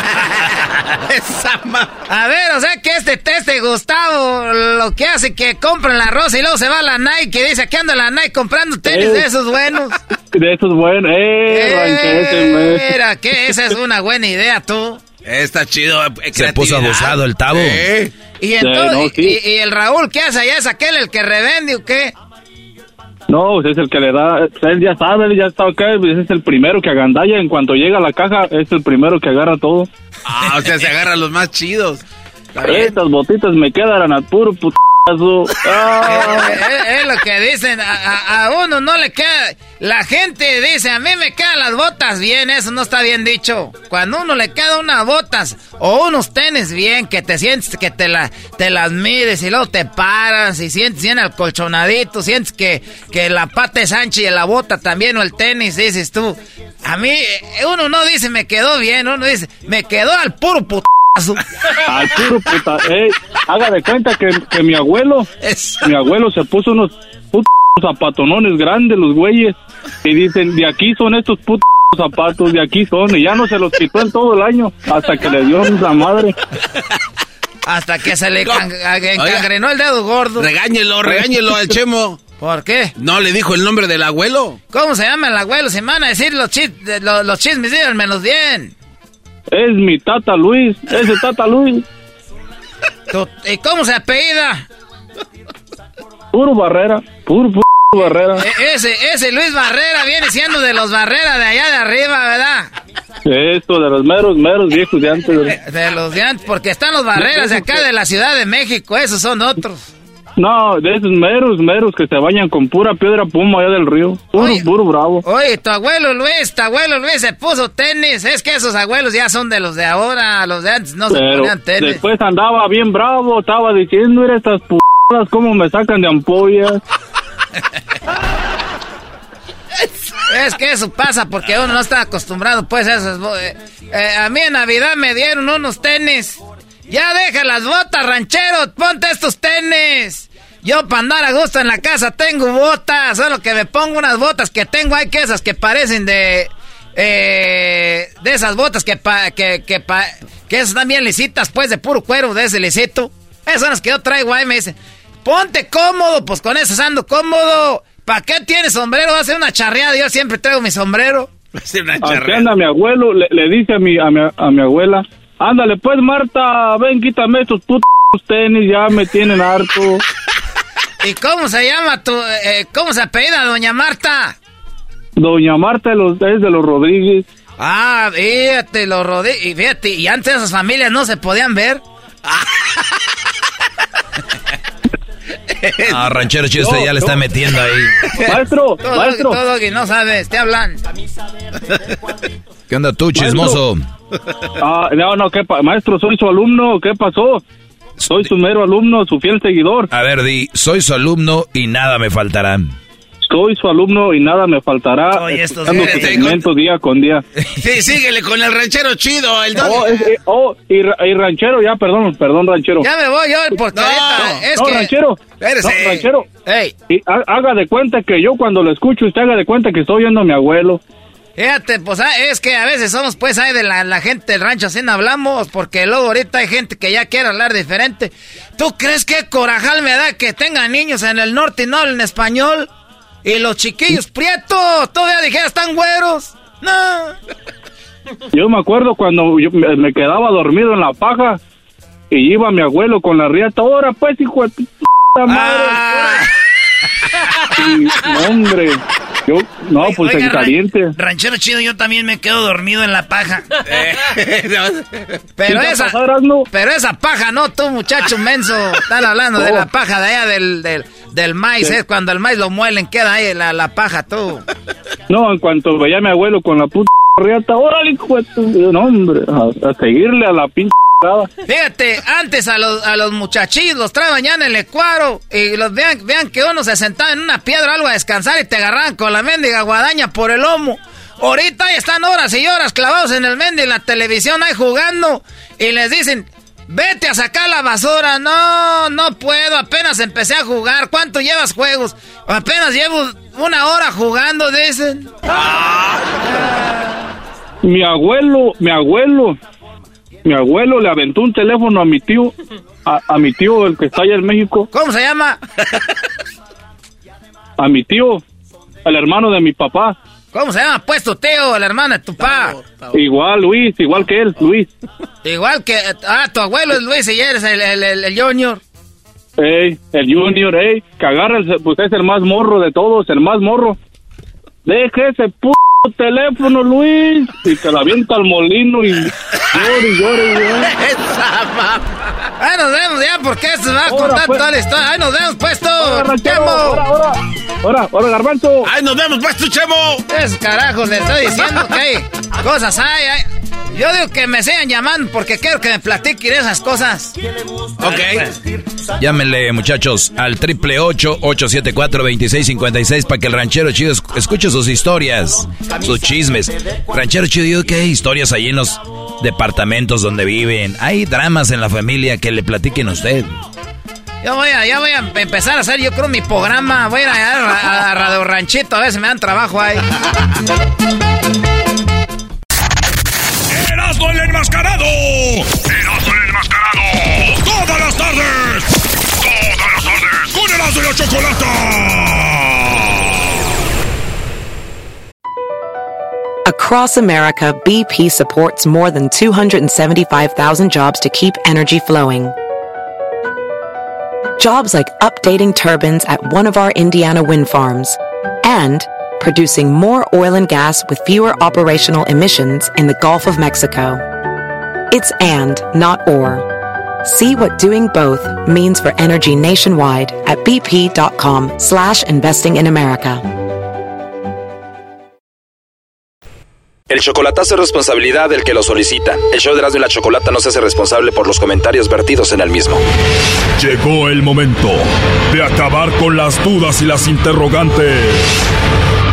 caja. A ver, o sea que este teste Gustavo lo que hace que compra el arroz y luego se va a la Nike y dice que anda la Nike comprando tenis Eh. de esos buenos. De esos buenos, eh, Mira, que esa es una buena idea, tú. Está chido. eh, Se puso abusado el Tavo. Eh. Y entonces, no, sí. y, y el Raúl, ¿qué hace allá? ¿Es aquel el que revende o qué? No, pues es el que le da, él ya sabe, él ya está acá, pues es el primero que agandalla, en cuanto llega a la caja, es el primero que agarra todo. Ah, o sea, se agarra los más chidos. Estas botitas me quedan a puro putazo. Ah. Eh, eh, Es lo que dicen, a, a- a uno no le queda, la gente dice, a mí me quedan las botas bien, eso no está bien dicho. Cuando uno le queda unas botas o unos tenis bien, que te sientes que te, la, te las mides y luego te paras y sientes bien colchonadito, sientes que, que la pata es ancha y la bota también o el tenis, dices tú. A mí, eh, uno no dice me quedó bien, uno dice me quedó al puro putazo. Al puro puta, ey, haga de cuenta que, que mi abuelo, mi abuelo se puso unos putos zapatonones grandes, los güeyes, y dicen, de aquí son estos putos zapatos, de aquí son, y ya no se los quitó en todo el año, hasta que le dio la madre. Hasta que se le encangrenó el dedo gordo. Regáñelo, regáñelo al Chemo. ¿Por qué? ¿No le dijo el nombre del abuelo? ¿Cómo se llama el abuelo? Si me van a decir los, chis, los, los chismes, díganmelos bien. Es mi tata Luis, ese tata Luis, Tu- ¿Y cómo se apellida? puro barrera, puro, puro barrera. E- ese, ese Luis Barrera viene siendo de los Barrera de allá de arriba, ¿verdad? Esto de los meros, meros viejos de antes. ¿verdad? De los de antes, porque están los Barreras de acá de la Ciudad de México, esos son otros. No, de esos meros, meros que se bañan con pura piedra puma allá del río. Puro, Oye. puro bravo. Oye, tu abuelo Luis, tu abuelo Luis se puso tenis. Es que esos abuelos ya son de los de ahora, los de antes no se ponían tenis. después andaba bien bravo, estaba diciendo, mira estas p***as cómo me sacan de ampollas. Es que eso pasa porque uno no está acostumbrado, pues, a esas... bo- eh, eh, a mí en Navidad me dieron unos tenis. Ya deja las botas, ranchero, ponte estos tenis. Yo para andar a gusto en la casa tengo botas, solo que me pongo unas botas que tengo, hay que esas que parecen de... eh, de esas botas que, pa, que, que, pa, que esas están bien lisitas, pues, de puro cuero, de ese lisito. Esas son las que yo traigo ahí, me dicen, ponte cómodo, pues con esas ando cómodo. ¿Para qué tienes sombrero? Va a ser una charreada, yo siempre traigo mi sombrero. Aquí anda mi abuelo, le, le dice a mi, a, mi, a mi abuela, ándale pues Marta, ven quítame estos putos tenis, ya me tienen harto. ¿Y cómo se llama tu, eh, cómo se apellida doña Marta? Doña Marta de los, es de los Rodríguez. Ah, fíjate, los Rodríguez, y fíjate, y antes esas familias no se podían ver. Ah, ranchero chido, usted ya le está metiendo ahí. Maestro, Todo, maestro. todo que no sabes, te hablan. ¿Qué onda tú, chismoso? Ah, no, no, ¿qué pa- maestro, soy su alumno, ¿qué pasó? Soy su mero alumno, su fiel seguidor. A ver, di, soy su alumno y nada me faltará. Soy su alumno y nada me faltará. Oye, estos segmento día con día. Sí, síguele con el ranchero chido, el Oh, doggy. es- eh, oh, y, ra- y ranchero, ya, perdón, perdón, ranchero. Ya me voy yo, porque No, ahorita es no, que... ranchero. Espérese. No, ranchero. Ey, Y ha- haga de cuenta que yo cuando lo escucho, usted haga de cuenta que estoy viendo a mi abuelo. Fíjate, pues ah, es que a veces somos pues ahí de la, la gente del rancho, así no hablamos, porque luego ahorita hay gente que ya quiere hablar diferente. ¿Tú crees que corajal me da que tengan niños en el norte y no hablen español? Y los chiquillos prietos, todavía dijeras, están güeros. No. Yo me acuerdo cuando yo me, quedaba dormido en la paja y iba mi abuelo con la riata. Ahora pues, hijo de tu p- madre. Ah. Y, hombre. Yo, no, pues Oiga, en caliente. ran- ranchero chido, yo también me quedo dormido en la paja. Pero ¿Sí te esa, pero esa paja, no, tú muchacho menso. Están hablando de la paja de allá del, del, del maíz, Sí. es cuando el maíz lo muelen, queda ahí la, la paja, tú. No, en cuanto veía a mi abuelo con la puta riata, órale, hijo de tu... No, hombre, a, a seguirle a la pinche. Fíjate, antes a los, a los muchachillos los traen ya en el ecuaro y los vean, vean que uno se sentaba en una piedra o algo a descansar y te agarraban con la mendiga guadaña por el lomo. Ahorita ahí están horas y horas clavados en el mendigo en la televisión ahí jugando y les dicen, vete a sacar la basura. No, no puedo, apenas empecé a jugar. ¿Cuánto llevas juegos? Apenas llevo una hora jugando, dicen. Mi abuelo, mi abuelo, mi abuelo le aventó un teléfono a mi tío, a, a mi tío, el que está allá en México, ¿Cómo se llama? a mi tío, al hermano de mi papá. ¿Cómo se llama? Pues tu tío, el hermano de tu pa. Igual, Luis, igual que él, Luis. Igual que, ah, tu abuelo es Luis y eres el, el, el, el junior. Ey, el Junior, ey, que agarra, el, pues es el más morro de todos, el más morro. Deje ese p teléfono, Luis, y te la avienta al molino y llore, y llore, y llore. Ahí nos vemos ya, porque esto va a contar pues. toda la historia. Ahí nos vemos, pues, tú. Ahora, Chemo. ahora, ahora, ahora, ahora, garbanzo. ¡Ay, nos vemos, pues, tu chemo! Es carajo, le estoy diciendo que hay cosas hay, hay. Yo digo que me sigan llamando porque quiero que me platiquen esas cosas. Ok. Llámenle, muchachos, al triple ocho siete cuatro para que el ranchero chido esc- escuche sus historias, sus chismes. Ranchero chido, yo que hay historias ahí en los departamentos donde viven. Hay dramas en la familia que le platiquen a usted. Yo voy a, ya voy a empezar a hacer, yo creo, mi programa. Voy a ir a, a- a Radio Ranchito a ver si me dan trabajo ahí. ¡Erasmo el enmascarado! ¡Erasmo el enmascarado! ¡Todas las tardes! ¡Todas las tardes! ¡Con Erasmo y la Chocolata! Across America, BP supports more than 275,000 jobs to keep energy flowing. Jobs like updating turbines at one of our Indiana wind farms and producing more oil and gas with fewer operational emissions in the Gulf of Mexico. It's and, not or. See what doing both means for energy nationwide at bp.com slash investing in America. El chocolatazo es responsabilidad del que lo solicita. El show de Erasmo y la Chocolata no se hace responsable por los comentarios vertidos en el mismo. Llegó el momento de acabar con las dudas y las interrogantes.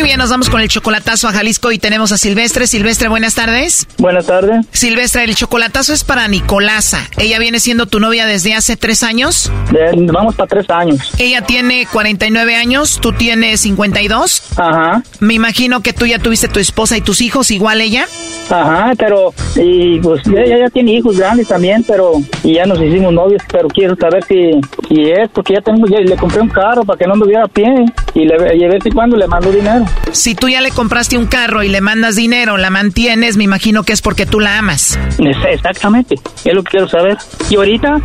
Muy bien, nos vamos con el chocolatazo a Jalisco y tenemos a Silvestre. Silvestre, buenas tardes. Buenas tardes. Silvestre, el chocolatazo es para Nicolasa. Ella viene siendo tu novia desde hace tres años. De- vamos para tres años. Ella tiene 49 años, tú tienes 52. Ajá. Me imagino que tú ya tuviste tu esposa y tus hijos, igual ella. Ajá, pero y pues ella ya tiene hijos grandes también, pero y ya nos hicimos novios, pero quiero saber si, si es, porque ya tengo, ya le compré un carro para que no anduviera a pie y le, y a ver si cuando le mando dinero. Si tú ya le compraste un carro y le mandas dinero, la mantienes, me imagino que es porque tú la amas. Exactamente, es lo que quiero saber. Y ahorita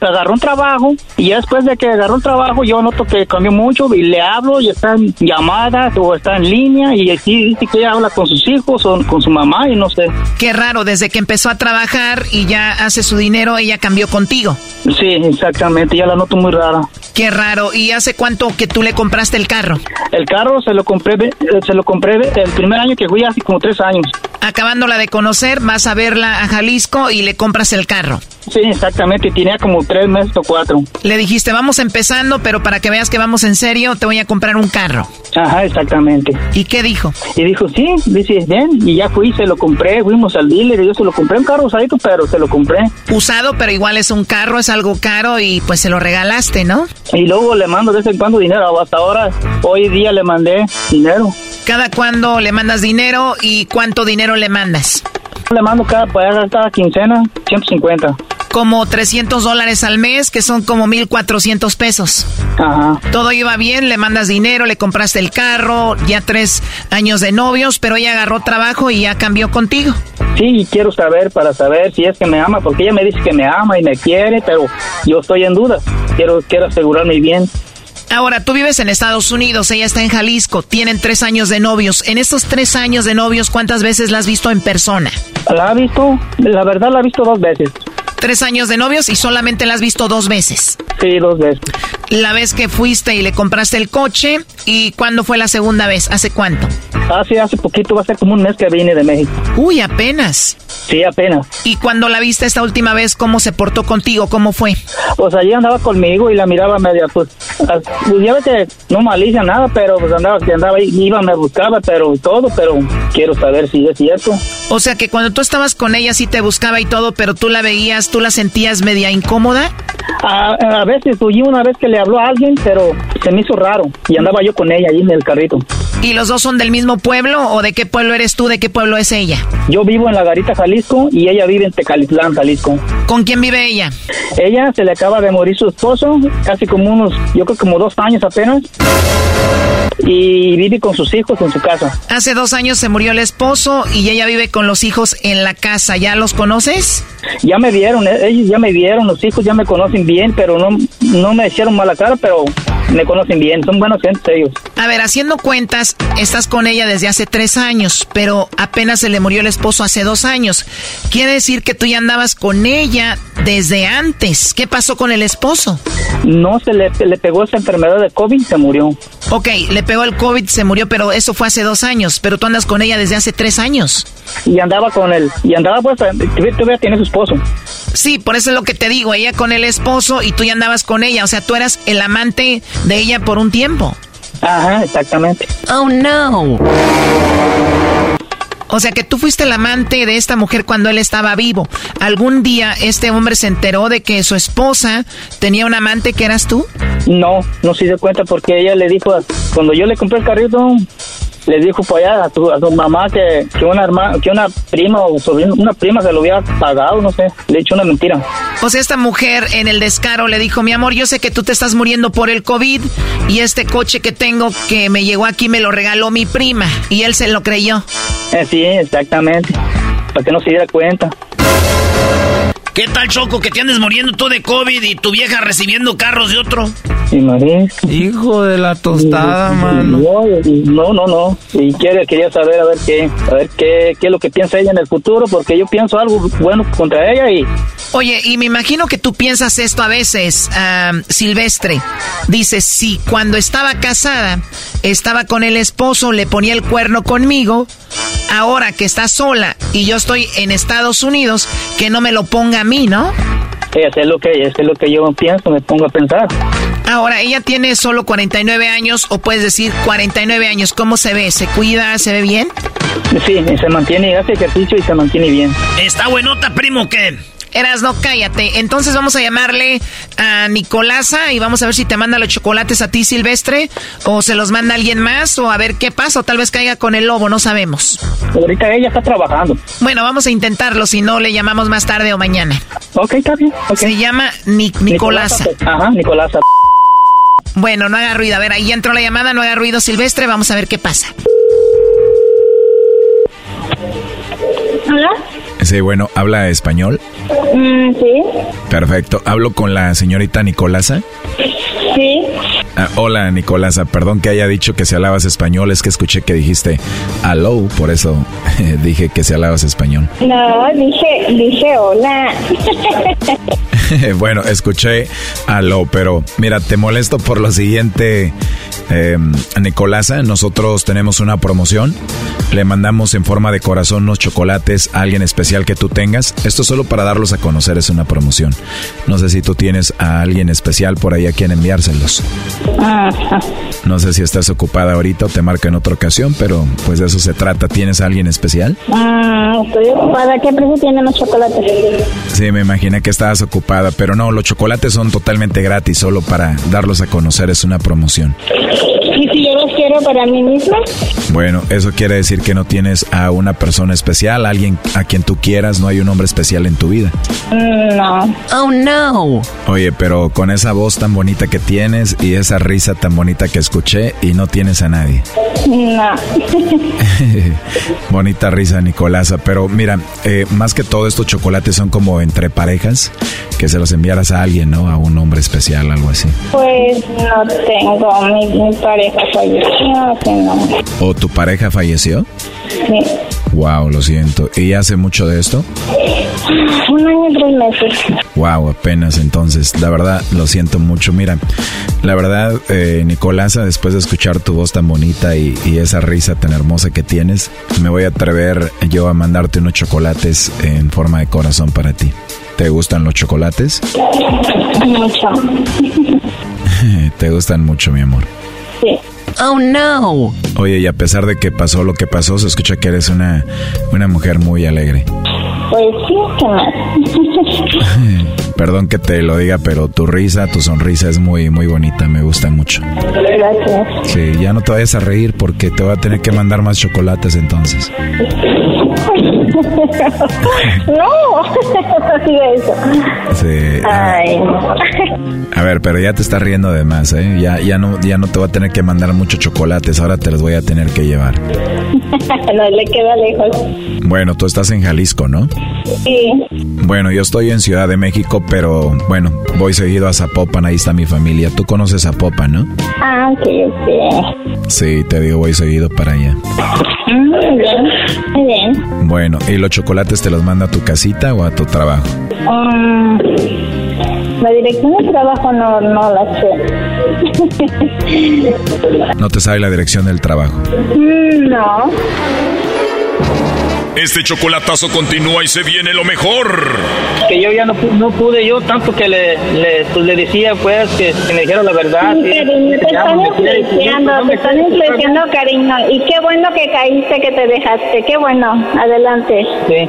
agarró un trabajo y después de que agarró un trabajo yo noto que cambió mucho y le hablo y está en llamadas o está en línea y aquí dice que ella habla con sus hijos o con su mamá y no sé. Qué raro, desde que empezó a trabajar y ya hace su dinero, ella cambió contigo. Sí, exactamente, ya la noto muy rara. Qué raro. ¿Y hace cuánto que tú le compraste el carro? El carro se lo compré, eh, se lo compré el primer año que fui hace como tres años. Acabándola de conocer, vas a verla a Jalisco y le compras el carro. Sí, exactamente, tenía como tres meses o cuatro. Le dijiste, vamos empezando, pero para que veas que vamos en serio, te voy a comprar un carro. Ajá, exactamente. ¿Y qué dijo? Y dijo, sí, dice, bien, y ya fui, se lo compré, fuimos al dealer y yo se lo compré, un carro usadito, pero se lo compré. Usado, pero igual es un carro, es algo caro y pues se lo regalaste, ¿no? Y luego le mando de vez en cuando dinero, hasta ahora, hoy día le mandé dinero. ¿Cada cuándo le mandas dinero y cuánto dinero le mandas? Le mando cada, cada quincena 150 como 300 dólares al mes, que son como 1.400 pesos. Ajá. Todo iba bien, le mandas dinero, le compraste el carro, ya tres años de novios, pero ella agarró trabajo y ya cambió contigo. Sí, quiero saber para saber si es que me ama, porque ella me dice que me ama y me quiere, pero yo estoy en duda. Quiero, quiero asegurarme bien. Ahora, tú vives en Estados Unidos, ella está en Jalisco, tienen tres años de novios. En estos tres años de novios, ¿cuántas veces la has visto en persona? La ha visto, la verdad la ha visto dos veces tres años de novios y solamente la has visto dos veces. Sí, dos veces. La vez que fuiste y le compraste el coche, ¿y cuándo fue la segunda vez? ¿Hace cuánto? Hace, hace poquito, va a ser como un mes que vine de México. Uy, apenas. Sí, apenas. ¿Y cuando la viste esta última vez, cómo se portó contigo? ¿Cómo fue? Pues allí andaba conmigo y la miraba media, pues, pues ya ves que no malicia nada, pero pues andaba, que andaba ahí, iba, me buscaba, pero todo, pero quiero saber si es cierto. O sea que cuando tú estabas con ella sí te buscaba y todo, pero tú la veías, tú la sentías media incómoda. A, a veces, oí una vez que le habló a alguien, pero se me hizo raro y andaba yo con ella ahí en el carrito. ¿Y los dos son del mismo pueblo o de qué pueblo eres tú, de qué pueblo es ella? Yo vivo en La Garita, Jalisco y ella vive en Tecalitlán, Jalisco. ¿Con quién vive ella? Ella se le acaba de morir su esposo, casi como unos, yo creo como dos años apenas. Y vive con sus hijos en su casa. Hace dos años se murió el esposo y ella vive con los hijos en la casa. ¿Ya los conoces? Ya me vieron, eh, ellos ya me vieron, los hijos ya me conocen bien, pero no, no me hicieron mala cara, pero me conocen bien, son buenos gentes ellos. A ver, haciendo cuentas, estás con ella desde hace tres años, pero apenas se le murió el esposo hace dos años. Quiere decir que tú ya andabas con ella desde antes. ¿Qué pasó con el esposo? No, se le, le pegó esa enfermedad de COVID y se murió. Ok, le pegó el COVID, se murió, pero eso fue hace dos años, pero tú andas con ella desde hace tres años. Y andaba con él, y andaba pues, todavía tiene su esposo. Sí, por eso es lo que te digo, ella con el esposo y tú ya andabas con ella, o sea, tú eras el amante de ella por un tiempo. Ajá, exactamente. Oh, no. O sea que tú fuiste el amante de esta mujer cuando él estaba vivo. ¿Algún día este hombre se enteró de que su esposa tenía un amante que eras tú? No, no se dio cuenta porque ella le dijo, cuando yo le compré el carrito, le dijo por allá a su, a su mamá que, que, una hermana, que una prima o sobrino, una prima se lo había pagado, no sé, le echó una mentira. O sea, esta mujer en el descaro le dijo, mi amor, yo sé que tú te estás muriendo por el COVID y este coche que tengo que me llegó aquí me lo regaló mi prima y él se lo creyó. Eh, sí, exactamente, para que no se diera cuenta. ¿Qué tal, Choco, que te andes muriendo tú de COVID y tu vieja recibiendo carros de otro? Sí, María. Hijo de la tostada, mano. No, no, no. Y quiere, quería saber a ver qué, a ver qué, qué es lo que piensa ella en el futuro, porque yo pienso algo bueno contra ella y... Oye, y me imagino que tú piensas esto a veces, Silvestre. Dices, si cuando estaba casada, estaba con el esposo, le ponía el cuerno conmigo, ahora que está sola y yo estoy en Estados Unidos, que no me lo ponga a mí, ¿no? Eso es lo que, es lo que yo pienso, me pongo a pensar. Ahora, ella tiene solo 49 años, o puedes decir 49 años, ¿cómo se ve? ¿Se cuida? ¿Se ve bien? Sí, se mantiene, hace ejercicio y se mantiene bien. ¿Está buenota, primo, qué? Eras, no, cállate. Entonces vamos a llamarle a Nicolasa y vamos a ver si te manda los chocolates a ti, Silvestre, o se los manda alguien más, o a ver qué pasa, o tal vez caiga con el lobo, no sabemos. Ahorita ella está trabajando. Bueno, vamos a intentarlo, si no le llamamos más tarde o mañana. Ok, está bien. Se llama Nicolasa. Ajá, Nicolasa. Bueno, no haga ruido. A ver, ahí entró la llamada, no haga ruido silvestre, vamos a ver qué pasa. Hola. Sí, bueno, ¿habla español? Mm, sí. Perfecto. ¿Hablo con la señorita Nicolasa? Sí. Ah, hola, Nicolasa. Perdón que haya dicho que se hablabas español. Es que escuché que dijiste hello, por eso dije que se hablabas español. No, dije, dije hola. bueno, escuché aló, pero mira, te molesto por lo siguiente, eh, Nicolasa. Nosotros tenemos una promoción. Le mandamos en forma de corazón unos chocolates a alguien especial que tú tengas. Esto solo para darlos a conocer, es una promoción. No sé si tú tienes a alguien especial por ahí a quien enviárselos. No sé si estás ocupada ahorita o te marca en otra ocasión, pero pues de eso se trata. ¿Tienes a alguien especial? Ah, estoy ocupada. ¿Qué precio tienen los chocolates? Sí, me imaginé que estabas ocupada, pero no, los chocolates son totalmente gratis, solo para darlos a conocer, es una promoción. ¿Y si yo los quiero para mí misma? Bueno, eso quiere decir que no tienes a una persona especial, alguien a quien tú quieras, no hay un hombre especial en tu vida. Mm, No. Oh, no. Oye, pero con esa voz tan bonita que tienes y esa risa tan bonita que escuché y no tienes a nadie. No. Bonita risa, Nicolasa. Pero mira, eh, más que todo estos chocolates son como entre parejas, que se los enviaras a alguien, ¿no? A un hombre especial, algo así. Pues no tengo. Mi, mi pareja falleció. no. ¿O tu pareja falleció? Sí. Wow, lo siento. ¿Y hace mucho de esto? Un año y tres meses. Wow, apenas entonces. La verdad, lo siento mucho. Mira, la verdad, eh, Nicolasa, después de escuchar tu voz tan bonita y, y esa risa tan hermosa que tienes, me voy a atrever yo a mandarte unos chocolates en forma de corazón para ti. ¿Te gustan los chocolates? Mucho. Te gustan mucho, mi amor. Sí. Oh, no. Oye, y a pesar de que pasó lo que pasó, se escucha que eres una, una mujer muy alegre. Pues sí, ¿qué más? Perdón que te lo diga, pero tu risa, tu sonrisa es muy, muy bonita, me gusta mucho. Gracias. Sí, ya no te vayas a reír porque te voy a tener que mandar más chocolates entonces. no, no diga eso. Sí. Ay, no. A ver, pero ya te estás riendo de más, ¿eh? Ya, ya, no, ya no te voy a tener que mandar muchos chocolates, ahora te los voy a tener que llevar. no le queda lejos. Bueno, tú estás en Jalisco, ¿no? Sí. Bueno, yo estoy en Ciudad de México, pero bueno, voy seguido a Zapopan, ahí está mi familia. Tú conoces Zapopan, ¿no? Ah, ok, ok. Sí, te digo, voy seguido para allá. Mm, Muy bien, muy bien. Bueno, ¿y los chocolates te los manda a tu casita o a tu trabajo? Mm, la dirección de trabajo no, no la sé. No te sabe la dirección del trabajo. Mm, no. Este chocolatazo continúa y se viene lo mejor. Que yo ya no, pu- no pude yo, tanto que le, le, pues, le decía pues que, que me dijera la verdad. Sí, cariño, te están y influenciando, no te me están influenciando, cariño. Y qué bueno que caíste, que te dejaste. Qué bueno. Adelante. Sí.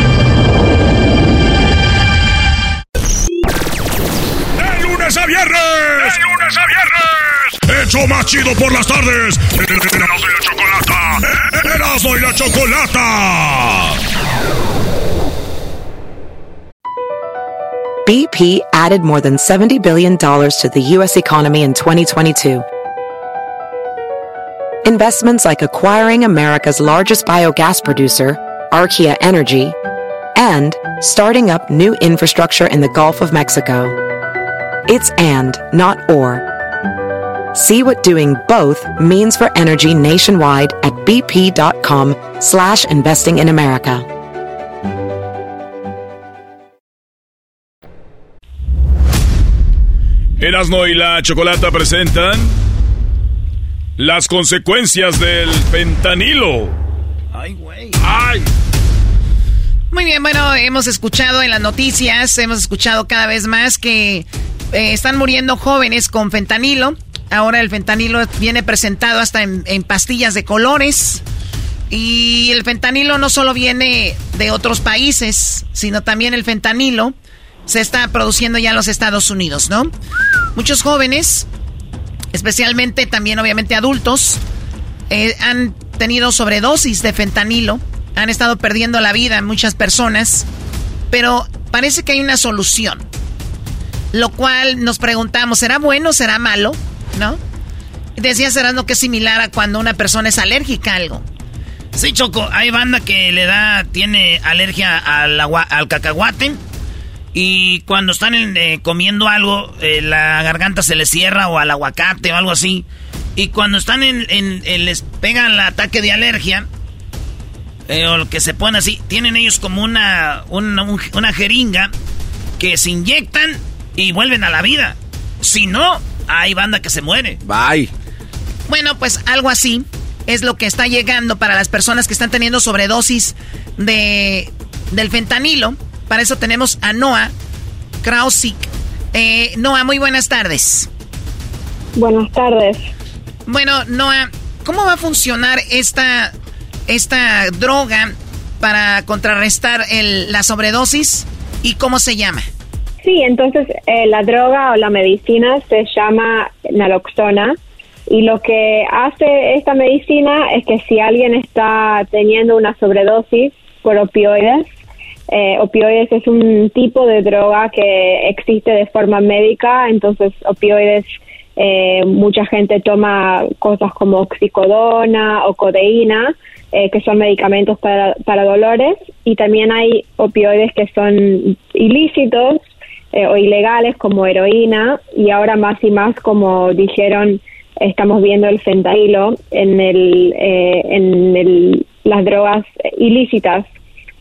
¡Hecho más chido por las tardes! ¡Erasmo y la chocolata! ¡Erasmo y la chocolata! BP added more than $70 billion to the U.S. economy in 2022. Investments like acquiring America's largest biogas producer, Archaea Energy, and starting up new infrastructure in the Gulf of Mexico. It's and, not or. See what doing both means for energy nationwide at bp.com slash investing in America. Erasmo y la chocolata presentan las consecuencias del fentanilo. Ay, güey. ¡Ay! Muy bien, bueno, hemos escuchado en las noticias, hemos escuchado cada vez más que eh, están muriendo jóvenes con fentanilo. Ahora el fentanilo viene presentado hasta en, pastillas de colores. Y el fentanilo no solo viene de otros países, sino también el fentanilo se está produciendo ya en los Estados Unidos, ¿no? Muchos jóvenes, especialmente también obviamente adultos, eh, han tenido sobredosis de fentanilo, han estado perdiendo la vida muchas personas, pero parece que hay una solución. Lo cual nos preguntamos, ¿será bueno, será malo? ¿No? Decía Serando que es similar a cuando una persona es alérgica a algo. Sí, Choco, hay banda que le da, tiene alergia al, agua, al cacahuate. Y cuando están eh, comiendo algo, eh, la garganta se les cierra o al aguacate o algo así. Y cuando están en, les pega el ataque de alergia, eh, o que se pone así, tienen ellos como una, una, una jeringa que se inyectan y vuelven a la vida. Si no, hay banda que se muere. Bye. Bueno, pues algo así es lo que está llegando para las personas que están teniendo sobredosis de, del fentanilo. Para eso tenemos a Noah Krausik. Eh, Noah, muy buenas tardes. Buenas tardes. Bueno, Noah, ¿cómo va a funcionar esta, esta droga para contrarrestar el, la sobredosis y cómo se llama? Sí, entonces eh, la droga o la medicina se llama naloxona y lo que hace esta medicina es que si alguien está teniendo una sobredosis por opioides, eh, opioides es un tipo de droga que existe de forma médica, entonces opioides eh, mucha gente toma cosas como oxicodona o codeína, que son medicamentos para, para dolores, y también hay opioides que son ilícitos, eh, o ilegales como heroína y ahora más y más como dijeron estamos viendo el fentanilo en el eh, en el, las drogas ilícitas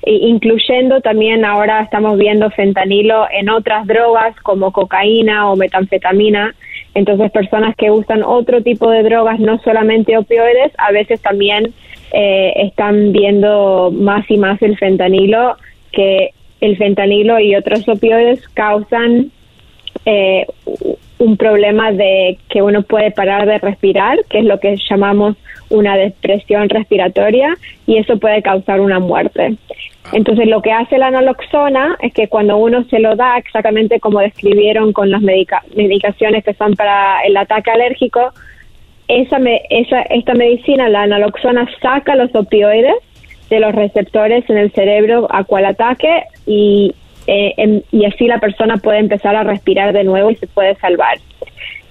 incluyendo también ahora estamos viendo fentanilo en otras drogas como cocaína o metanfetamina. Entonces personas que usan otro tipo de drogas no solamente opioides a veces también eh, están viendo más y más el fentanilo que el fentanilo y otros opioides causan eh, un problema de que uno puede parar de respirar, que es lo que llamamos una depresión respiratoria, y eso puede causar una muerte. Entonces, lo que hace la naloxona es que cuando uno se lo da, exactamente como describieron con las medicaciones que son para el ataque alérgico, esa, esa, esta medicina, la naloxona, saca los opioides de los receptores en el cerebro a cual ataque y, eh, y así la persona puede empezar a respirar de nuevo y se puede salvar.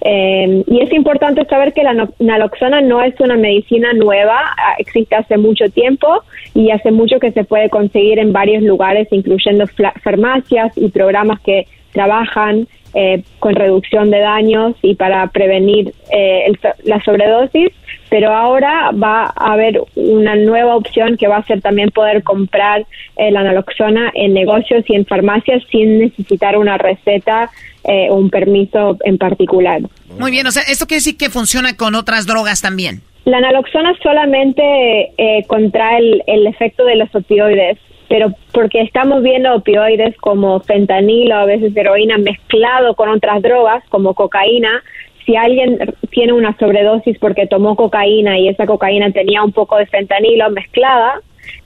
Eh, y es importante saber que la naloxona no es una medicina nueva, ah, existe hace mucho tiempo y hace mucho que se puede conseguir en varios lugares, incluyendo farmacias y programas que trabajan eh, con reducción de daños y para prevenir la sobredosis pero ahora va a haber una nueva opción que va a ser también poder comprar eh, la naloxona en negocios y en farmacias sin necesitar una receta eh, o un permiso en particular. Muy bien, o sea, ¿esto quiere decir que funciona con otras drogas también? La naloxona solamente eh, contra el, el efecto de los opioides, pero porque estamos viendo opioides como fentanilo, a veces heroína mezclado con otras drogas como cocaína, si alguien tiene una sobredosis porque tomó cocaína y esa cocaína tenía un poco de fentanilo mezclada,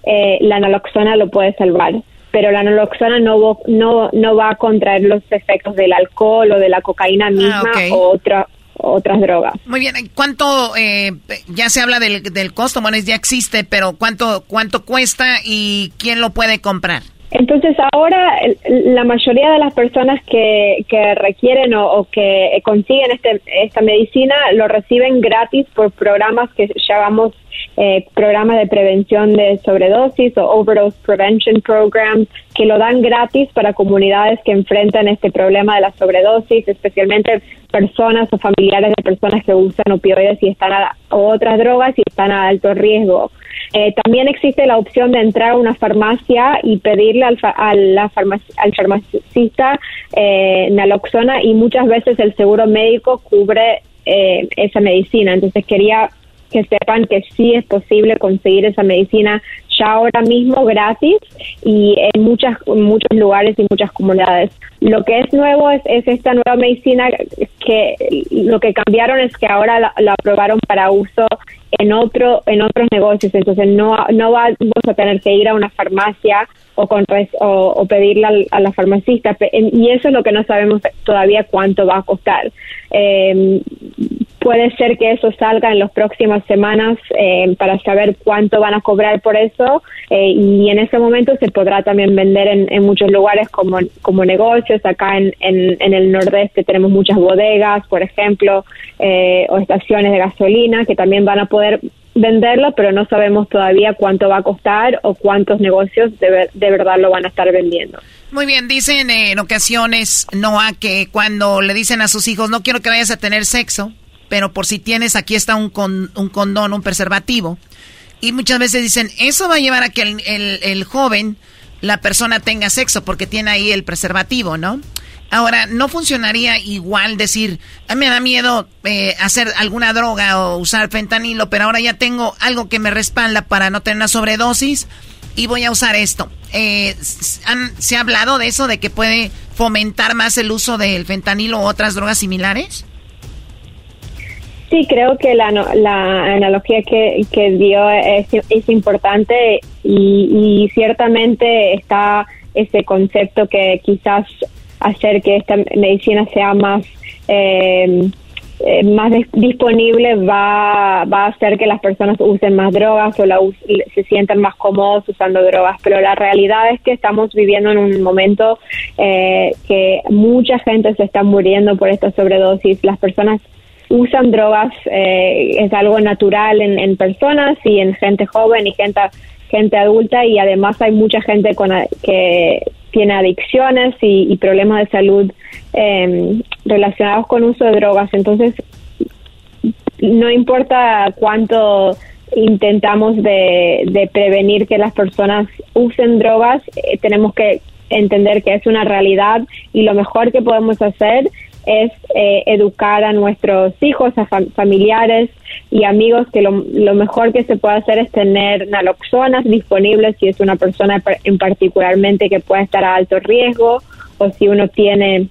eh, la naloxona lo puede salvar. Pero la naloxona no, no, no va a contraer los efectos del alcohol o de la cocaína ah, misma o otra, otras drogas. Muy bien, ¿cuánto, eh, ya se habla del, del costo, bueno, ya existe, pero ¿cuánto, cuánto cuesta y quién lo puede comprar? Entonces ahora la mayoría de las personas que, que requieren o, que consiguen este, esta medicina lo reciben gratis por programas que llamamos eh, programas de prevención de sobredosis o overdose prevention programs que lo dan gratis para comunidades que enfrentan este problema de la sobredosis, especialmente personas o familiares de personas que usan opioides y están a, o otras drogas y están a alto riesgo. Eh, también existe la opción de entrar a una farmacia y pedirle al, la al farmacista eh, naloxona y muchas veces el seguro médico cubre eh, esa medicina. Entonces quería que sepan que sí es posible conseguir esa medicina ya ahora mismo gratis y en muchas muchos lugares y muchas comunidades. Lo que es nuevo es, esta nueva medicina que lo que cambiaron es que ahora la, aprobaron para uso en otro en otros negocios, entonces no no vamos a tener que ir a una farmacia o con o, pedirle a la farmacista y eso es lo que no sabemos todavía cuánto va a costar. Eh, puede ser que eso salga en las próximas semanas eh, para saber cuánto van a cobrar por eso eh, y en ese momento se podrá también vender en, muchos lugares como, como negocios. Acá en, en, el nordeste tenemos muchas bodegas, por ejemplo, eh, o estaciones de gasolina que también van a poder venderlo, pero no sabemos todavía cuánto va a costar o cuántos negocios de, de verdad lo van a estar vendiendo. Muy bien, dicen en ocasiones, Noah, que cuando le dicen a sus hijos, no quiero que vayas a tener sexo, pero por si tienes, aquí está un, con, un condón, un preservativo. Y muchas veces dicen, eso va a llevar a que el, joven, la persona tenga sexo porque tiene ahí el preservativo, ¿no? Ahora, no funcionaría igual decir, a mí me da miedo eh, hacer alguna droga o usar fentanilo, pero ahora ya tengo algo que me respalda para no tener una sobredosis y voy a usar esto. Eh, ¿Se ha hablado de eso, de que puede fomentar más el uso del fentanilo u otras drogas similares? Sí, creo que la, la analogía que, que dio es, importante y, ciertamente está ese concepto que quizás hacer que esta medicina sea más eh, eh, más disponible va, va a hacer que las personas usen más drogas o la, se sientan más cómodos usando drogas, pero la realidad es que estamos viviendo en un momento eh, que mucha gente se está muriendo por esta sobredosis, las personas usan drogas eh, es algo natural en, personas y en gente joven y gente gente adulta y además hay mucha gente con que tiene adicciones y, problemas de salud em, relacionados con uso de drogas. Entonces no importa cuánto intentamos de, prevenir que las personas usen drogas eh, tenemos que entender que es una realidad y lo mejor que podemos hacer es eh, educar a nuestros hijos, a familiares y amigos que lo, mejor que se puede hacer es tener naloxonas disponibles si es una persona en particularmente que pueda estar a alto riesgo o si uno tiene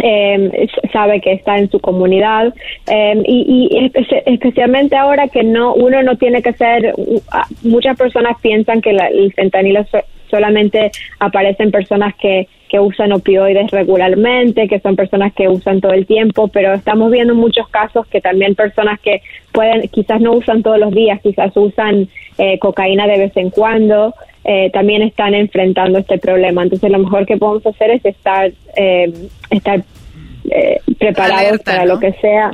eh, sabe que está en su comunidad. Em, y, especialmente ahora que no uno no tiene que ser muchas personas piensan que el fentanilo solamente aparecen personas que, que usan opioides regularmente, que son personas que usan todo el tiempo, pero estamos viendo muchos casos que también personas que pueden, quizás no usan todos los días, quizás usan eh, cocaína de vez en cuando, eh, también están enfrentando este problema. Entonces lo mejor que podemos hacer es estar, eh, estar preparados para lo que sea.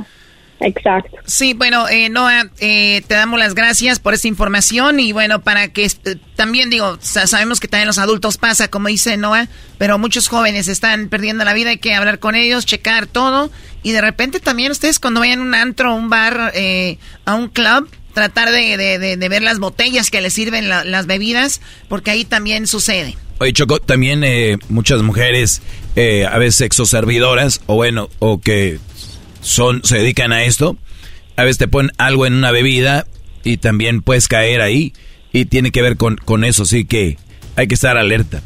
Exacto. Sí, bueno, eh, Noah, eh, te damos las gracias por esta información y bueno, para que eh, también digo, sabemos que también los adultos pasa, como dice Noah, pero muchos jóvenes están perdiendo la vida, hay que hablar con ellos, checar todo y de repente también ustedes cuando vayan a un antro, a un bar, eh, a un club, tratar de, de, ver las botellas que les sirven las bebidas, porque ahí también sucede. Oye, Choco, también muchas mujeres, a veces exoservidoras, o bueno, o que son, se dedican a esto, a veces te ponen algo en una bebida y también puedes caer ahí y tiene que ver con, con eso, así que hay que estar alerta.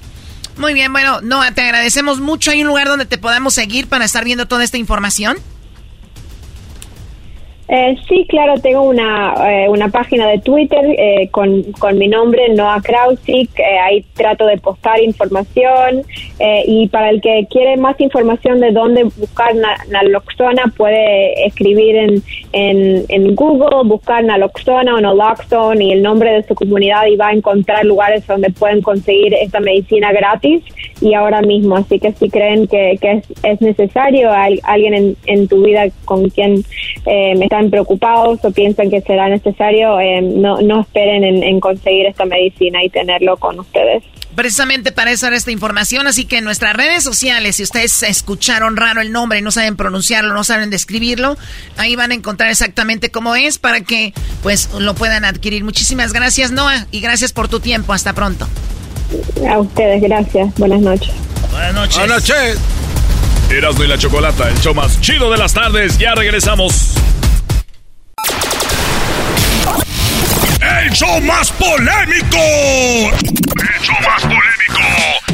Muy bien, bueno, Noah, te agradecemos mucho. ¿Hay un lugar donde te podamos seguir para estar viendo toda esta información? Eh, sí, claro, tengo una, eh, una página de Twitter eh, con, con, mi nombre, Noah Krausik. ahí trato de postar información. y para el que quiere más información de dónde buscar naloxona, puede escribir en, en, en, Google, buscar naloxona o naloxone y el nombre de su comunidad y va a encontrar lugares donde pueden conseguir esta medicina gratis y ahora mismo. Así que si creen que, que es, es, necesario, hay alguien en, en tu vida con quien me está preocupados o piensan que será necesario, eh, no, no esperen en, conseguir esta medicina y tenerlo con ustedes. Precisamente para eso era esta información, así que en nuestras redes sociales, si ustedes escucharon raro el nombre y no saben pronunciarlo, no saben describirlo, ahí van a encontrar exactamente cómo es para que pues lo puedan adquirir. Muchísimas gracias Noah y gracias por tu tiempo. Hasta pronto. A ustedes, gracias. Buenas noches. Buenas noches. Buenas noches. Erasmo y la Chocolata, el show más chido de las tardes. Ya regresamos. El show más polémico. El show más polémico.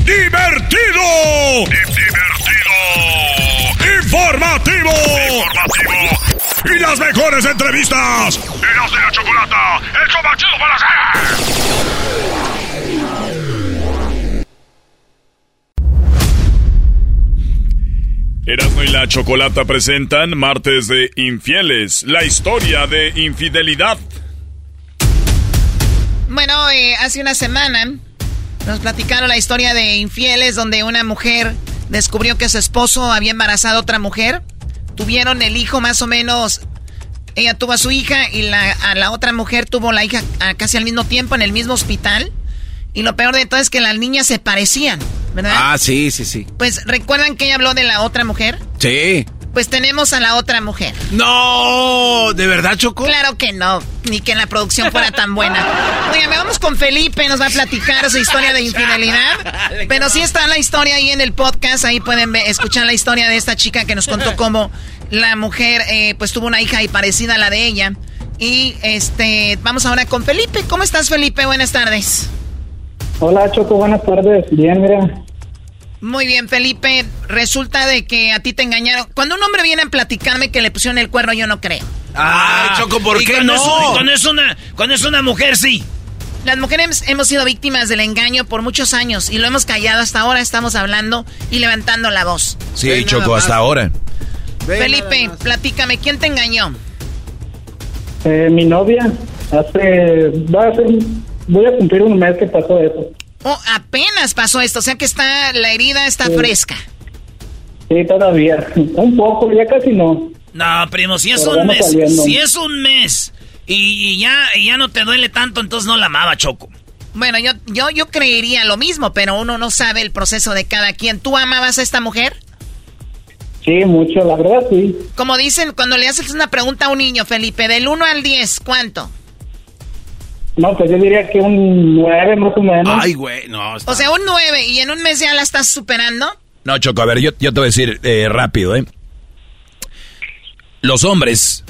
Divertido. Divertido. Informativo. Informativo. Y las mejores entrevistas. Eras de la chocolata. El show más chido para hacer. Erasmo y la Chocolata presentan Martes de Infieles, la historia de infidelidad. Bueno, eh, hace una semana nos platicaron la historia de infieles donde una mujer descubrió que su esposo había embarazado a otra mujer. Tuvieron el hijo más o menos. Ella tuvo a su hija y la, a la otra mujer tuvo la hija a casi al mismo tiempo en el mismo hospital. Y lo peor de todo es que las niñas se parecían, ¿verdad? Ah, sí, sí, sí. Pues, ¿recuerdan que ella habló de la otra mujer? Sí. Pues tenemos a la otra mujer. No, ¿de verdad, Choco? Claro que no, ni que la producción fuera tan buena. Oye, me vamos con Felipe, nos va a platicar su historia de infidelidad. Pero sí está la historia ahí en el podcast, ahí pueden ver- escuchar la historia de esta chica que nos contó cómo la mujer eh, pues tuvo una hija y parecida a la de ella. Y este, vamos ahora con Felipe. ¿Cómo estás, Felipe? Buenas tardes. Hola Choco, buenas tardes. Bien, mira. Muy bien, Felipe. Resulta de que a ti te engañaron. Cuando un hombre viene a platicarme que le pusieron el cuerno, yo no creo. Ah, Choco, ¿por qué cuando no? Es, cuando, es una, cuando es una mujer, sí. Las mujeres hemos sido víctimas del engaño por muchos años y lo hemos callado hasta ahora. Estamos hablando y levantando la voz. Sí, Choco, hasta ahora. Felipe, platícame, ¿quién te engañó? Eh, mi novia, hace. Va a ser. Voy a cumplir un mes que pasó eso. Oh, apenas pasó esto, o sea que está la herida está fresca. Sí, todavía. Un poco, ya casi no. No, primo, si es Pero un mes, saliendo. si es un mes y, y ya, y ya no te duele tanto, entonces no la amaba, Choco. Bueno, yo, yo, yo creería lo mismo, pero uno no sabe el proceso de cada quien. ¿Tú amabas a esta mujer? Sí, mucho, la verdad sí. Como dicen, cuando le haces una pregunta a un niño, Felipe, del 1 al 10, ¿cuánto? No, pues yo diría que un 9 más o menos. Ay, güey, no. O sea, un 9 y en un mes ya la estás superando. No, Choco, a ver, yo, yo te voy a decir eh, rápido, ¿eh? Los hombres,